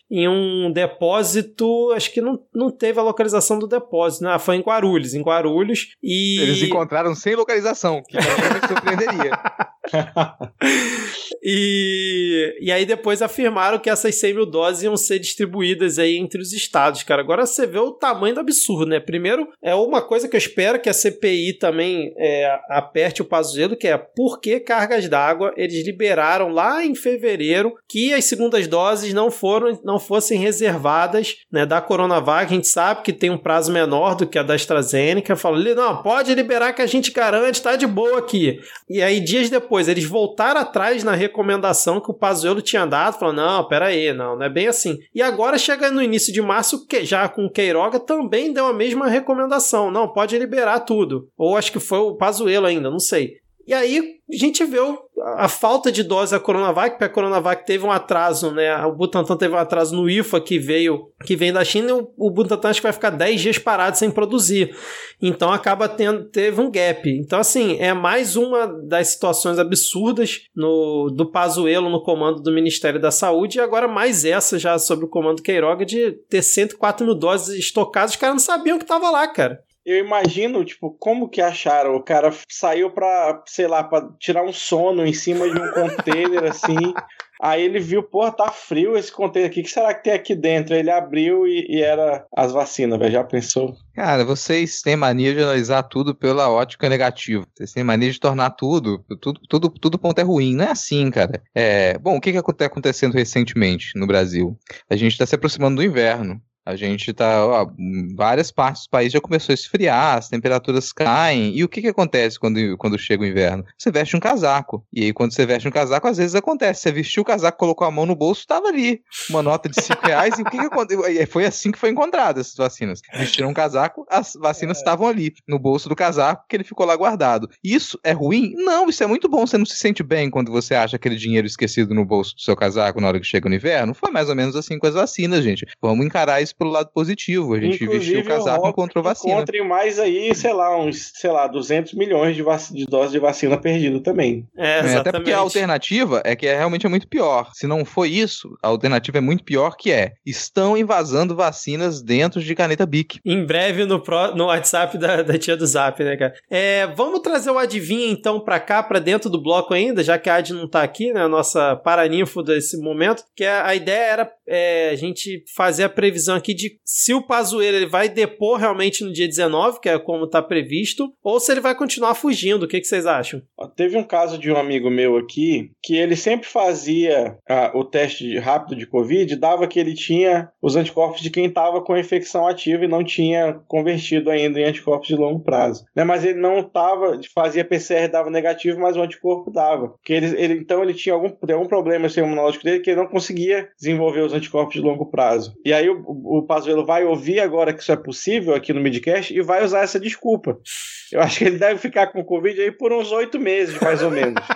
em um depósito. Acho que não, não teve a localização do depósito, né? Foi em Guarulhos, em Guarulhos. E Eles encontraram sem localização, que me surpreenderia. E, e aí depois afirmaram que essas 100 mil doses iam ser distribuídas aí entre os estados, cara. Agora você vê o tamanho do absurdo, né? Primeiro, é uma coisa que eu espero que a CPI também é, aperte o Pazuello, que é por que cargas d'água eles liberaram lá em fevereiro que as segundas doses não foram não fossem reservadas, né, da Coronavac. A gente sabe que tem um prazo menor do que a da AstraZeneca. Falou, não, pode liberar que a gente garante, tá de boa aqui. E aí, dias depois, eles voltaram atrás na recomendação que o Pazuello tinha dado, falando, não, peraí, não, não é bem assim. E agora, chega no início de março, que já com o Queiroga, também deu a mesma recomendação, não, pode liberar tudo. Ou acho que foi o Pazuello ainda, não sei. E aí a gente o- a falta de dose da Coronavac, porque a Coronavac teve um atraso, né? O Butantan teve um atraso no IFA que veio, que vem da China, e o, o Butantan acho que vai ficar 10 dias parado sem produzir. Então acaba tendo, teve um gap. Então, assim, é mais uma das situações absurdas no, do Pazuello no comando do Ministério da Saúde, e agora mais essa já sobre o comando Queiroga de ter 104 mil doses estocadas, os caras não sabiam que tava lá, cara. Eu imagino, tipo, como que acharam? O cara saiu pra, sei lá, pra tirar um sono em cima de um container, assim. Aí ele viu, porra, tá frio esse container aqui. O que será que tem aqui dentro? Aí ele abriu e, e era as vacinas, velho. Já pensou? Cara, vocês têm mania de analisar tudo pela ótica negativa. Vocês têm mania de tornar tudo, tudo, tudo, tudo ponto é ruim. Não é assim, cara. É, bom, o que que está acontecendo recentemente no Brasil? A gente está se aproximando do inverno. A gente tá. Ó, várias partes do país já começou a esfriar, as temperaturas caem. E o que, que acontece quando, quando chega o inverno? Você veste um casaco. E aí, quando você veste um casaco, às vezes acontece. Você vestiu o casaco, colocou a mão no bolso, tava ali. Uma nota de 5 reais. e o que, que aconteceu? Foi assim que foi encontrado essas vacinas. Vestiram um casaco, as vacinas é. estavam ali, no bolso do casaco, que ele ficou lá guardado. Isso é ruim? Não, isso é muito bom. Você não se sente bem quando você acha aquele dinheiro esquecido no bolso do seu casaco na hora que chega o inverno? Foi mais ou menos assim com as vacinas, gente. Vamos encarar isso pelo lado positivo. A gente Inclusive, vestiu o casaco e encontrou vacina. Encontre mais aí, sei lá, uns, sei lá, 200 milhões de, de doses de vacina perdido também. É, é, até porque a alternativa é que é, realmente é muito pior. Se não foi isso, a alternativa é muito pior que é, estão invasando vacinas dentro de caneta BIC. Em breve no, pro, no WhatsApp da, da tia do Zap, né, cara? É, vamos trazer o Adivinha, então, pra cá, pra dentro do bloco ainda, já que a Ad não tá aqui, né, a nossa paraninfo desse momento, que a, a ideia era é, a gente fazer a previsão aqui de se o Pazuello ele vai depor realmente no dia 19, que é como está previsto, ou se ele vai continuar fugindo. O que, que vocês acham? Teve um caso de um amigo meu aqui que ele sempre fazia ah, o teste rápido de Covid, dava que ele tinha os anticorpos de quem estava com a infecção ativa e não tinha convertido ainda em anticorpos de longo prazo. Né? Mas ele não estava, fazia PCR, dava negativo, mas o anticorpo dava. Porque ele, ele, então ele tinha algum, algum problema imunológico dele que ele não conseguia desenvolver os anticorpos de longo prazo. E aí o, o Pazuello vai ouvir agora que isso é possível aqui no Midcast e vai usar essa desculpa. Eu acho que ele deve ficar com Covid aí por uns oito meses, mais ou menos.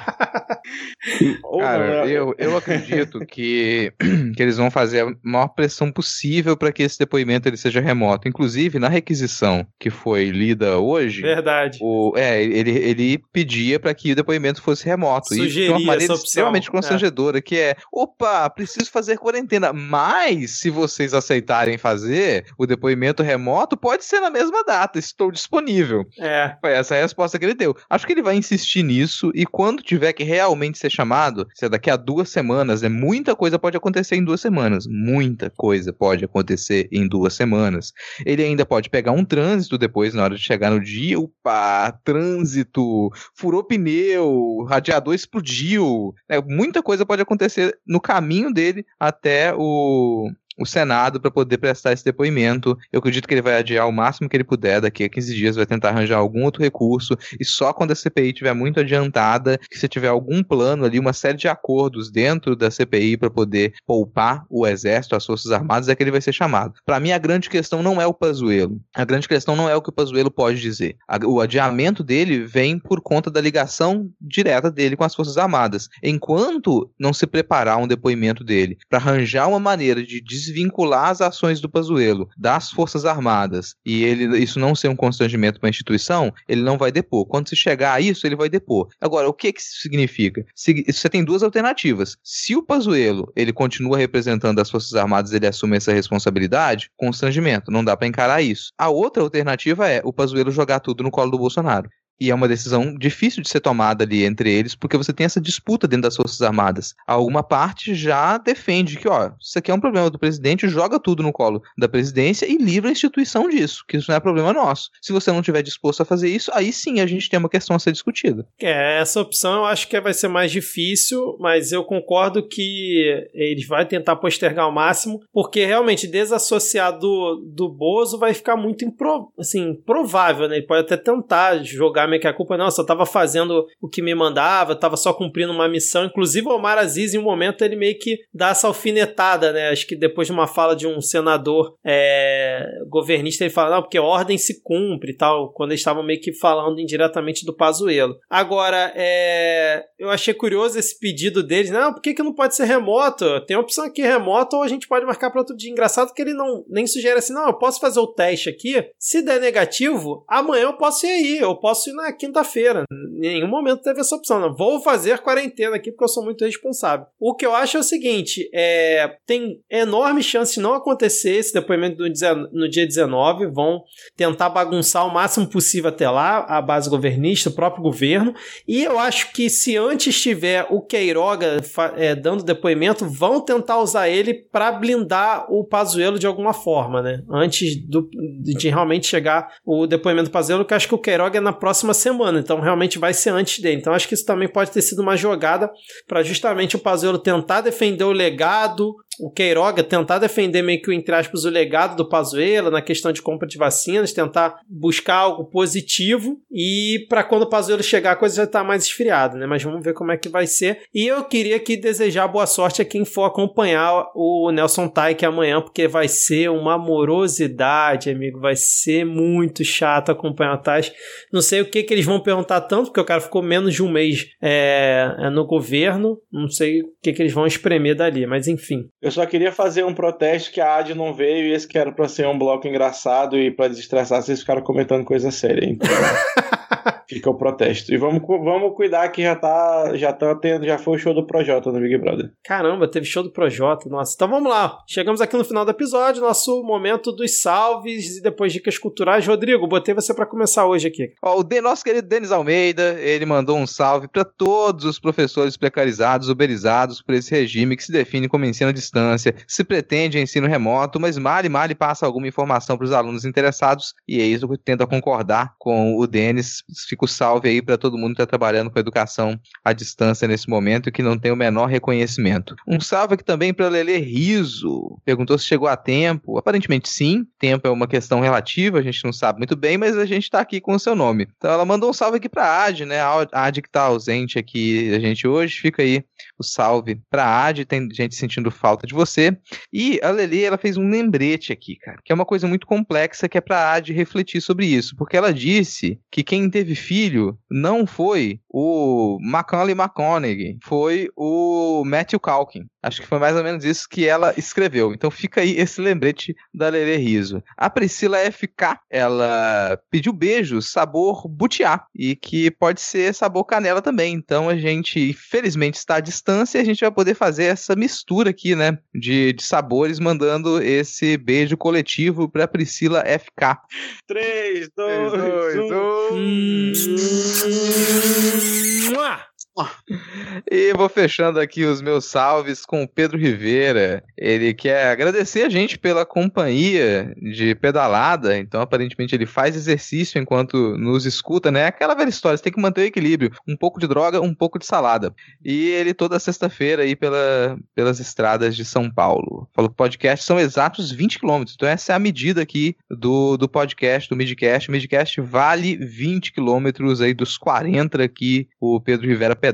Cara, não, né? eu, eu acredito que, que eles vão fazer a maior pressão possível para que esse depoimento ele seja remoto. Inclusive, na requisição que foi lida hoje. Verdade. O, é, ele, ele pedia para que o depoimento fosse remoto. Sugeria Isso de uma maneira extremamente é. constrangedora, é. que é: opa, preciso fazer quarentena. Mas, se vocês aceitarem fazer o depoimento remoto, pode ser na mesma data. Estou disponível. É. Foi essa a resposta que ele deu. Acho que ele vai insistir nisso e quando tiver que realmente ser chamado, se é daqui a duas semanas, é muita coisa pode acontecer em duas semanas. Muita coisa pode acontecer em duas semanas. Ele ainda pode pegar um trânsito depois, na hora de chegar no dia, opa, trânsito, furou pneu, radiador explodiu. É, muita coisa pode acontecer no caminho dele até o, o Senado para poder prestar esse depoimento. Eu acredito que ele vai adiar o máximo que ele puder, daqui a 15 dias vai tentar arranjar algum outro recurso, e só quando a CPI estiver muito adiantada, que se tiver algum plano ali, uma série de acordos dentro da CPI para poder poupar o Exército, as Forças Armadas, é que ele vai ser chamado. Para mim, a grande questão não é o Pazuello. A grande questão não é o que o Pazuello pode dizer. O adiamento dele vem por conta da ligação direta dele com as Forças Armadas. Enquanto não se preparar um depoimento dele para arranjar uma maneira de desvincular as ações do Pazuello das Forças Armadas e ele isso não ser um constrangimento para a instituição, ele não vai depor. Quando se chegar a isso, ele vai depor. Agora, o que que isso significa? Você tem duas alternativas. Se o Pazuello, ele continua representando as Forças Armadas, ele assume essa responsabilidade, constrangimento, não dá para encarar isso. A outra alternativa é o Pazuello jogar tudo no colo do Bolsonaro. E é uma decisão difícil de ser tomada ali entre eles, porque você tem essa disputa dentro das Forças Armadas. Alguma parte já defende que, ó, isso aqui é um problema do presidente, joga tudo no colo da presidência e livra a instituição disso, que isso não é problema nosso. Se você não estiver disposto a fazer isso, aí sim a gente tem uma questão a ser discutida. É, essa opção eu acho que vai ser mais difícil, mas eu concordo que ele vai tentar postergar ao máximo, porque realmente desassociar do, do Bozo vai ficar muito impro, assim, provável, né? Ele pode até tentar jogar meio que a culpa, não, eu só tava fazendo o que me mandava, tava só cumprindo uma missão. Inclusive, o Omar Aziz, em um momento, ele meio que dá essa alfinetada, né? Acho que depois de uma fala de um senador é, governista, ele fala, não, porque ordem se cumpre e tal, quando eles estavam meio que falando indiretamente do Pazuello. Agora, é, eu achei curioso esse pedido deles, não, por que, que não pode ser remoto? Tem opção aqui remoto ou a gente pode marcar para outro dia. Engraçado que ele não nem sugere assim, não, eu posso fazer o teste aqui, se der negativo, amanhã eu posso ir aí, eu posso ir na quinta-feira. Em nenhum momento teve essa opção. Não. Vou fazer quarentena aqui porque eu sou muito responsável. O que eu acho é o seguinte: é, tem enorme chance de não acontecer esse depoimento no dia 19. Vão tentar bagunçar o máximo possível até lá, a base governista, o próprio governo. E eu acho que se antes tiver o Queiroga é, dando depoimento, vão tentar usar ele para blindar o Pazuello de alguma forma, né? Antes do, de realmente chegar o depoimento do Pazuello, que acho que o Queiroga é na próxima semana, então realmente vai ser antes dele. Então acho que isso também pode ter sido uma jogada para justamente o Pazuello tentar defender o legado, o Queiroga tentar defender meio que, entre aspas, o legado do Pazuello na questão de compra de vacinas, tentar buscar algo positivo e para quando o Pazuello chegar a coisa já tá mais esfriada, né? Mas vamos ver como é que vai ser. E eu queria aqui desejar boa sorte a quem for acompanhar o Nelson Taik amanhã, porque vai ser uma amorosidade, amigo, vai ser muito chato acompanhar o Tais. Não sei o que que eles vão perguntar tanto, porque o cara ficou menos de um mês é, no governo, não sei o que que eles vão espremer dali, mas enfim. Eu só queria fazer um protesto que a AD não veio e esse que era pra ser um bloco engraçado e pra desestressar, vocês ficaram comentando coisa séria. Então... Fica o protesto. E vamos, vamos cuidar que já tá, já tá tendo, já foi o show do Projota no Big Brother. Caramba, teve show do Projota, nossa. Então vamos lá. Chegamos aqui no final do episódio, nosso momento dos salves e depois dicas culturais. Rodrigo, botei você para começar hoje aqui. Ó, o de, nosso querido Denis Almeida, ele mandou um salve para todos os professores precarizados, uberizados por esse regime que se define como ensino à distância, se pretende ensino remoto, mas mal e mal passa alguma informação para os alunos interessados e é isso que eu tento concordar com o Denis. Fica o salve aí para todo mundo que está trabalhando com educação à distância nesse momento e que não tem o menor reconhecimento. Um salve aqui também para Lele Riso. Perguntou se chegou a tempo. Aparentemente sim. Tempo é uma questão relativa, a gente não sabe muito bem, mas a gente está aqui com o seu nome. Então ela mandou um salve aqui para a Ad, né? A Ad que está ausente aqui a gente hoje. Fica aí o salve para a Ad. Tem gente sentindo falta de você. E a Lele, ela fez um lembrete aqui, cara, que é uma coisa muito complexa que é para a Ad refletir sobre isso, porque ela disse que quem teve filho não foi o Macaulay McConaughey, foi o Matthew Calkin. Acho que foi mais ou menos isso que ela escreveu. Então fica aí esse lembrete da Lele Riso. A Priscila FK, ela pediu beijo sabor butiá e que pode ser sabor canela também. Então a gente, infelizmente, está à distância e a gente vai poder fazer essa mistura aqui, né, de, de sabores, mandando esse beijo coletivo para Priscila FK. 3, 2, 2, 1. Mwah! E vou fechando aqui os meus salves com o Pedro Rivera. Ele quer agradecer a gente pela companhia de pedalada. Então, aparentemente, ele faz exercício enquanto nos escuta, né? Aquela velha história, você tem que manter o equilíbrio. Um pouco de droga, um pouco de salada. E ele toda sexta-feira aí pela, pelas estradas de São Paulo. Falou que podcast são exatos 20 quilômetros. Então, essa é a medida aqui do, do podcast, do Midcast. O Midcast vale 20 quilômetros aí dos 40 que o Pedro Rivera pedala.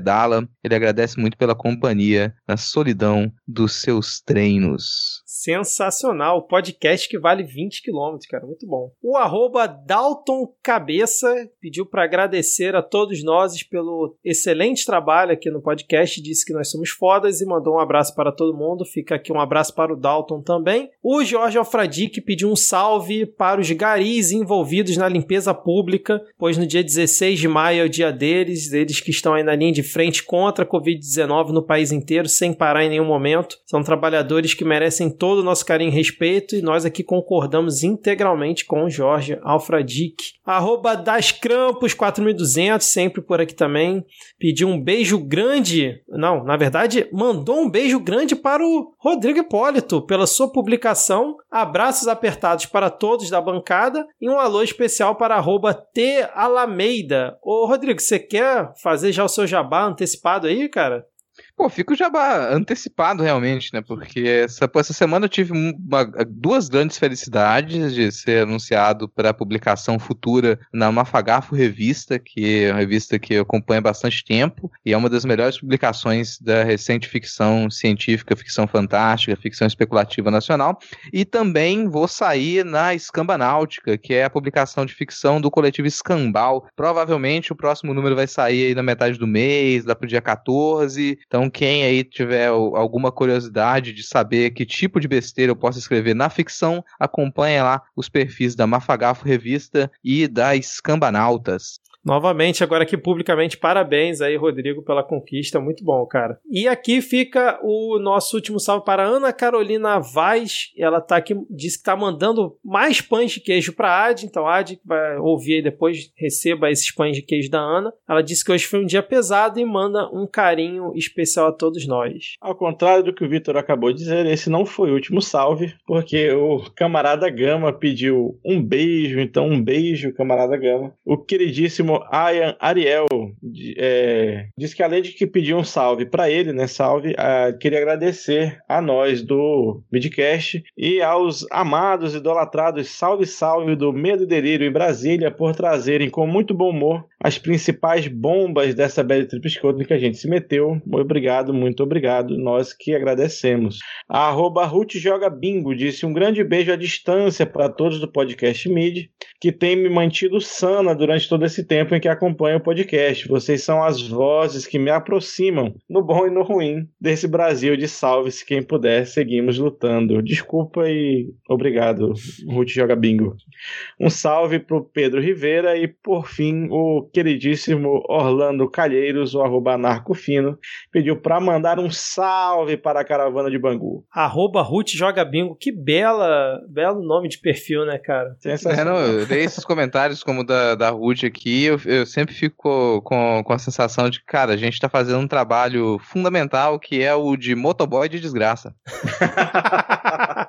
Ele agradece muito pela companhia na solidão dos seus treinos. Sensacional. Podcast que vale 20 km, cara. Muito bom. O arroba Dalton Cabeça pediu para agradecer a todos nós pelo excelente trabalho aqui no podcast. Disse que nós somos fodas e mandou um abraço para todo mundo. Fica aqui um abraço para o Dalton também. O Jorge Alfradique pediu um salve para os garis envolvidos na limpeza pública, pois no dia 16 de maio é o dia deles, eles que estão aí na linha de frente contra a Covid-19 no país inteiro, sem parar em nenhum momento. São trabalhadores que merecem todo o nosso carinho e respeito e nós aqui concordamos integralmente com o Jorge Alfradique. Arroba das Crampos 4200, sempre por aqui também. Pediu um beijo grande, não, na verdade, mandou um beijo grande para o Rodrigo Hipólito pela sua publicação. Abraços apertados para todos da bancada e um alô especial para arroba T Alameida. Ô Rodrigo, você quer fazer já o seu jabá antecipado aí, cara? Pô, fico já antecipado realmente, né? Porque essa, essa semana eu tive uma, duas grandes felicidades de ser anunciado para publicação futura na Mafagafo Revista, que é uma revista que eu acompanho há bastante tempo e é uma das melhores publicações da recente ficção científica, ficção fantástica, ficção especulativa nacional. E também vou sair na Escamba Náutica, que é a publicação de ficção do coletivo Escambal. Provavelmente o próximo número vai sair aí na metade do mês, lá pro dia 14. Então, quem aí tiver alguma curiosidade de saber que tipo de besteira eu posso escrever na ficção, acompanhe lá os perfis da Mafagafo Revista e da Escambanautas. Novamente, agora aqui publicamente, parabéns aí, Rodrigo, pela conquista. Muito bom, cara. E aqui fica o nosso último salve para Ana Carolina Vaz. Ela tá aqui, disse que tá mandando mais pães de queijo pra Ad. Então, Ad vai ouvir aí depois, receba esses pães de queijo da Ana. Ela disse que hoje foi um dia pesado e manda um carinho especial a todos nós. Ao contrário do que o Vitor acabou de dizer, esse não foi o último salve, porque o camarada Gama pediu um beijo, então um beijo, camarada Gama. O queridíssimo Ian Ariel é, disse que além de que pediu um salve para ele, né, salve, queria agradecer a nós do Midcast e aos amados idolatrados salve salve do Medo e Delírio em Brasília por trazerem com muito bom humor as principais bombas dessa bad trip escroto que a gente se meteu. Muito obrigado, muito obrigado. Nós que agradecemos. A arroba Ruth Joga Bingo disse um grande beijo à distância para todos do podcast Mid, que tem me mantido sana durante todo esse tempo em que acompanho o podcast. Vocês são as vozes que me aproximam, no bom e no ruim, desse Brasil de salve-se quem puder. Seguimos lutando. Desculpa e obrigado, Ruth Joga Bingo. Um salve pro Pedro Rivera e, por fim, o queridíssimo Orlando Calheiros, o arroba anarcofino, pediu para mandar um salve para a caravana de Bangu. Arroba Ruth Joga Bingo, que bela, belo nome de perfil, né, cara? É, não, dei esses comentários como da, da Ruth aqui, eu, eu sempre fico com, com a sensação de que, cara, a gente tá fazendo um trabalho fundamental que é o de motoboy de desgraça.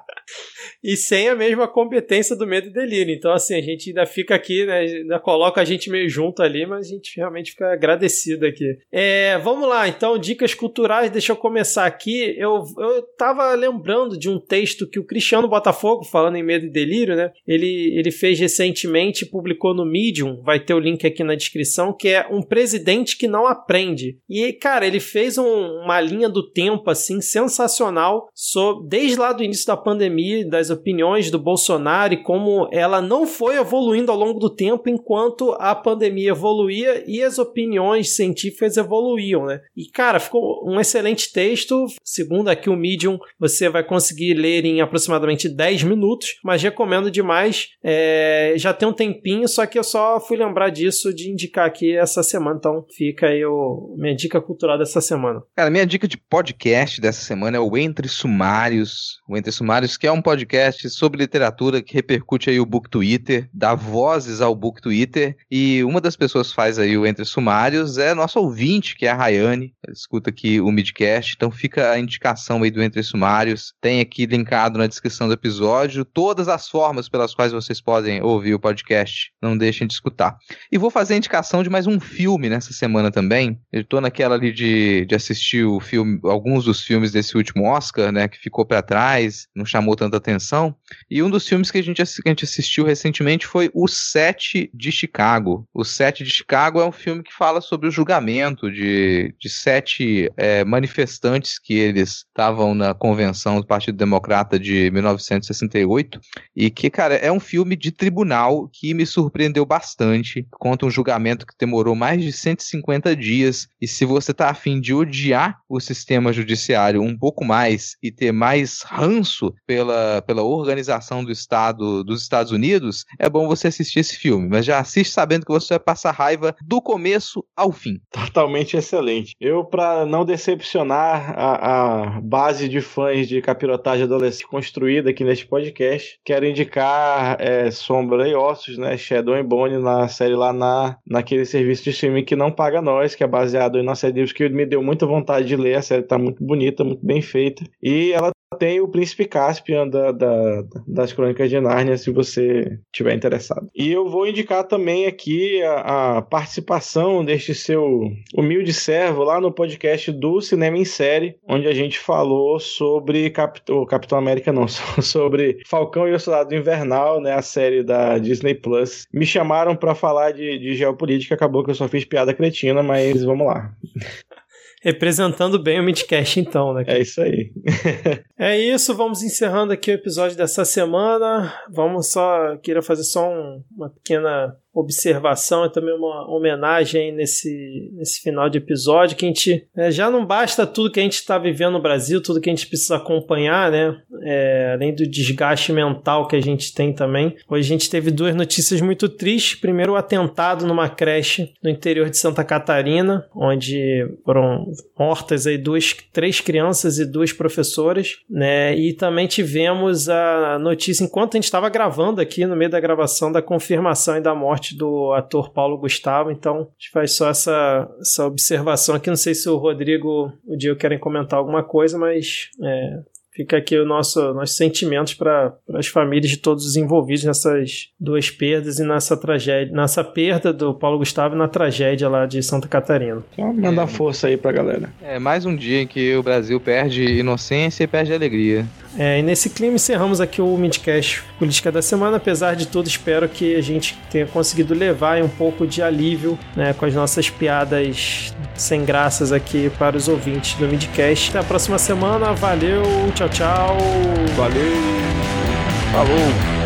e sem a mesma competência do medo e delírio. Então, assim, a gente ainda fica aqui, né? Ainda coloca a gente meio junto ali, mas a gente realmente fica agradecido aqui. É, vamos lá, então, dicas culturais. Deixa eu começar aqui. Eu, eu tava lembrando de um texto que o Cristiano Botafogo, falando em medo e delírio, né? Ele, ele fez recentemente, publicou no Medium, vai ter o link aqui na descrição, que é um presidente que não aprende. E, cara, ele fez um, uma linha do tempo, assim, sensacional, sobre, desde lá do início da pandemia, das opiniões do Bolsonaro e como ela não foi evoluindo ao longo do tempo enquanto a pandemia evoluía e as opiniões científicas evoluíam, né? E cara, ficou um excelente texto. Segundo aqui o Medium, você vai conseguir ler em aproximadamente 10 minutos, mas recomendo demais. É, já tem um tempinho, só que eu só fui lembrar disso de indicar aqui essa semana, então fica aí o minha dica cultural dessa semana. Cara, minha dica de podcast dessa semana é o Entre Sumários. O Entre Sumários, que é um podcast sobre literatura que repercute aí o Book Twitter, dá vozes ao Book Twitter, e uma das pessoas que faz aí o Entre Sumários é nosso ouvinte, que é a Rayane, ela escuta aqui o Midcast, então fica a indicação aí do Entre Sumários, tem aqui linkado na descrição do episódio todas as formas pelas quais vocês podem ouvir o podcast, não deixem de escutar. E vou fazer a indicação de mais um filme nessa semana também, eu tô naquela ali de, de assistir o filme, alguns dos filmes desse último Oscar, né, que ficou para trás, não chamou tanta atenção. E um dos filmes que a gente, que a gente assistiu recentemente foi O Sete de Chicago. O Sete de Chicago é um filme que fala sobre o julgamento de, de sete é, manifestantes que eles estavam na convenção do Partido Democrata de 1968. E que, cara, é um filme de tribunal que me surpreendeu bastante. Conta um julgamento que demorou mais de 150 dias. E se você tá afim de odiar o sistema judiciário um pouco mais e ter mais ranço pela, pela organização do Estado dos Estados Unidos, é bom você assistir esse filme. Mas já assiste sabendo que você vai passar raiva do começo ao fim. Totalmente excelente. Eu, para não decepcionar a, a, base de fãs de capirotagem adolescente construída aqui neste podcast, quero indicar é, Sombra e Ossos, né? Shadow and Bone, na série lá na, naquele serviço de streaming que não paga nós, que é baseado em nossa livros que me deu muita vontade de ler. A série tá muito bonita, muito bem feita. E ela tem o Príncipe Caspian da, da, das Crônicas de Nárnia, se você tiver interessado. E eu vou indicar também aqui a, a, participação deste seu humilde servo lá no podcast do Cinema em Série, onde a gente falou sobre Capitão, Capitão América, não, sobre Falcão e o Soldado Invernal, né, a série da Disney Plus. Me chamaram para falar de, de geopolítica, acabou que eu só fiz piada cretina, mas vamos lá. Representando bem o Midcast, então, né? É isso aí. é isso, vamos encerrando aqui o episódio dessa semana. Vamos só. Queria fazer só um, uma pequena observação e também uma homenagem nesse, nesse final de episódio, que a gente é, já não basta tudo que a gente está vivendo no Brasil, tudo que a gente precisa acompanhar, né? É, além do desgaste mental que a gente tem também. Hoje a gente teve duas notícias muito tristes. Primeiro, o atentado numa creche no interior de Santa Catarina, onde foram mortas aí duas, três crianças e duas professoras, né? E também tivemos a notícia, enquanto a gente estava gravando aqui, no meio da gravação, da confirmação e da morte do ator Paulo Gustavo. Então, a gente faz só essa, essa observação aqui. Não sei se o Rodrigo, o Diego querem comentar alguma coisa, mas é, Fica aqui o nosso nossos sentimentos para as famílias de todos os envolvidos nessas duas perdas e nessa tragédia, nessa perda do Paulo Gustavo e na tragédia lá de Santa Catarina. Só mandar é, força aí pra galera. É mais um dia em que o Brasil perde inocência e perde alegria. É, e nesse clima encerramos aqui o Midcast Política da Semana. Apesar de tudo, espero que a gente tenha conseguido levar um pouco de alívio né, com as nossas piadas sem graças aqui para os ouvintes do Midcast. Até a próxima semana. Valeu, tchau. Valeu. Falou.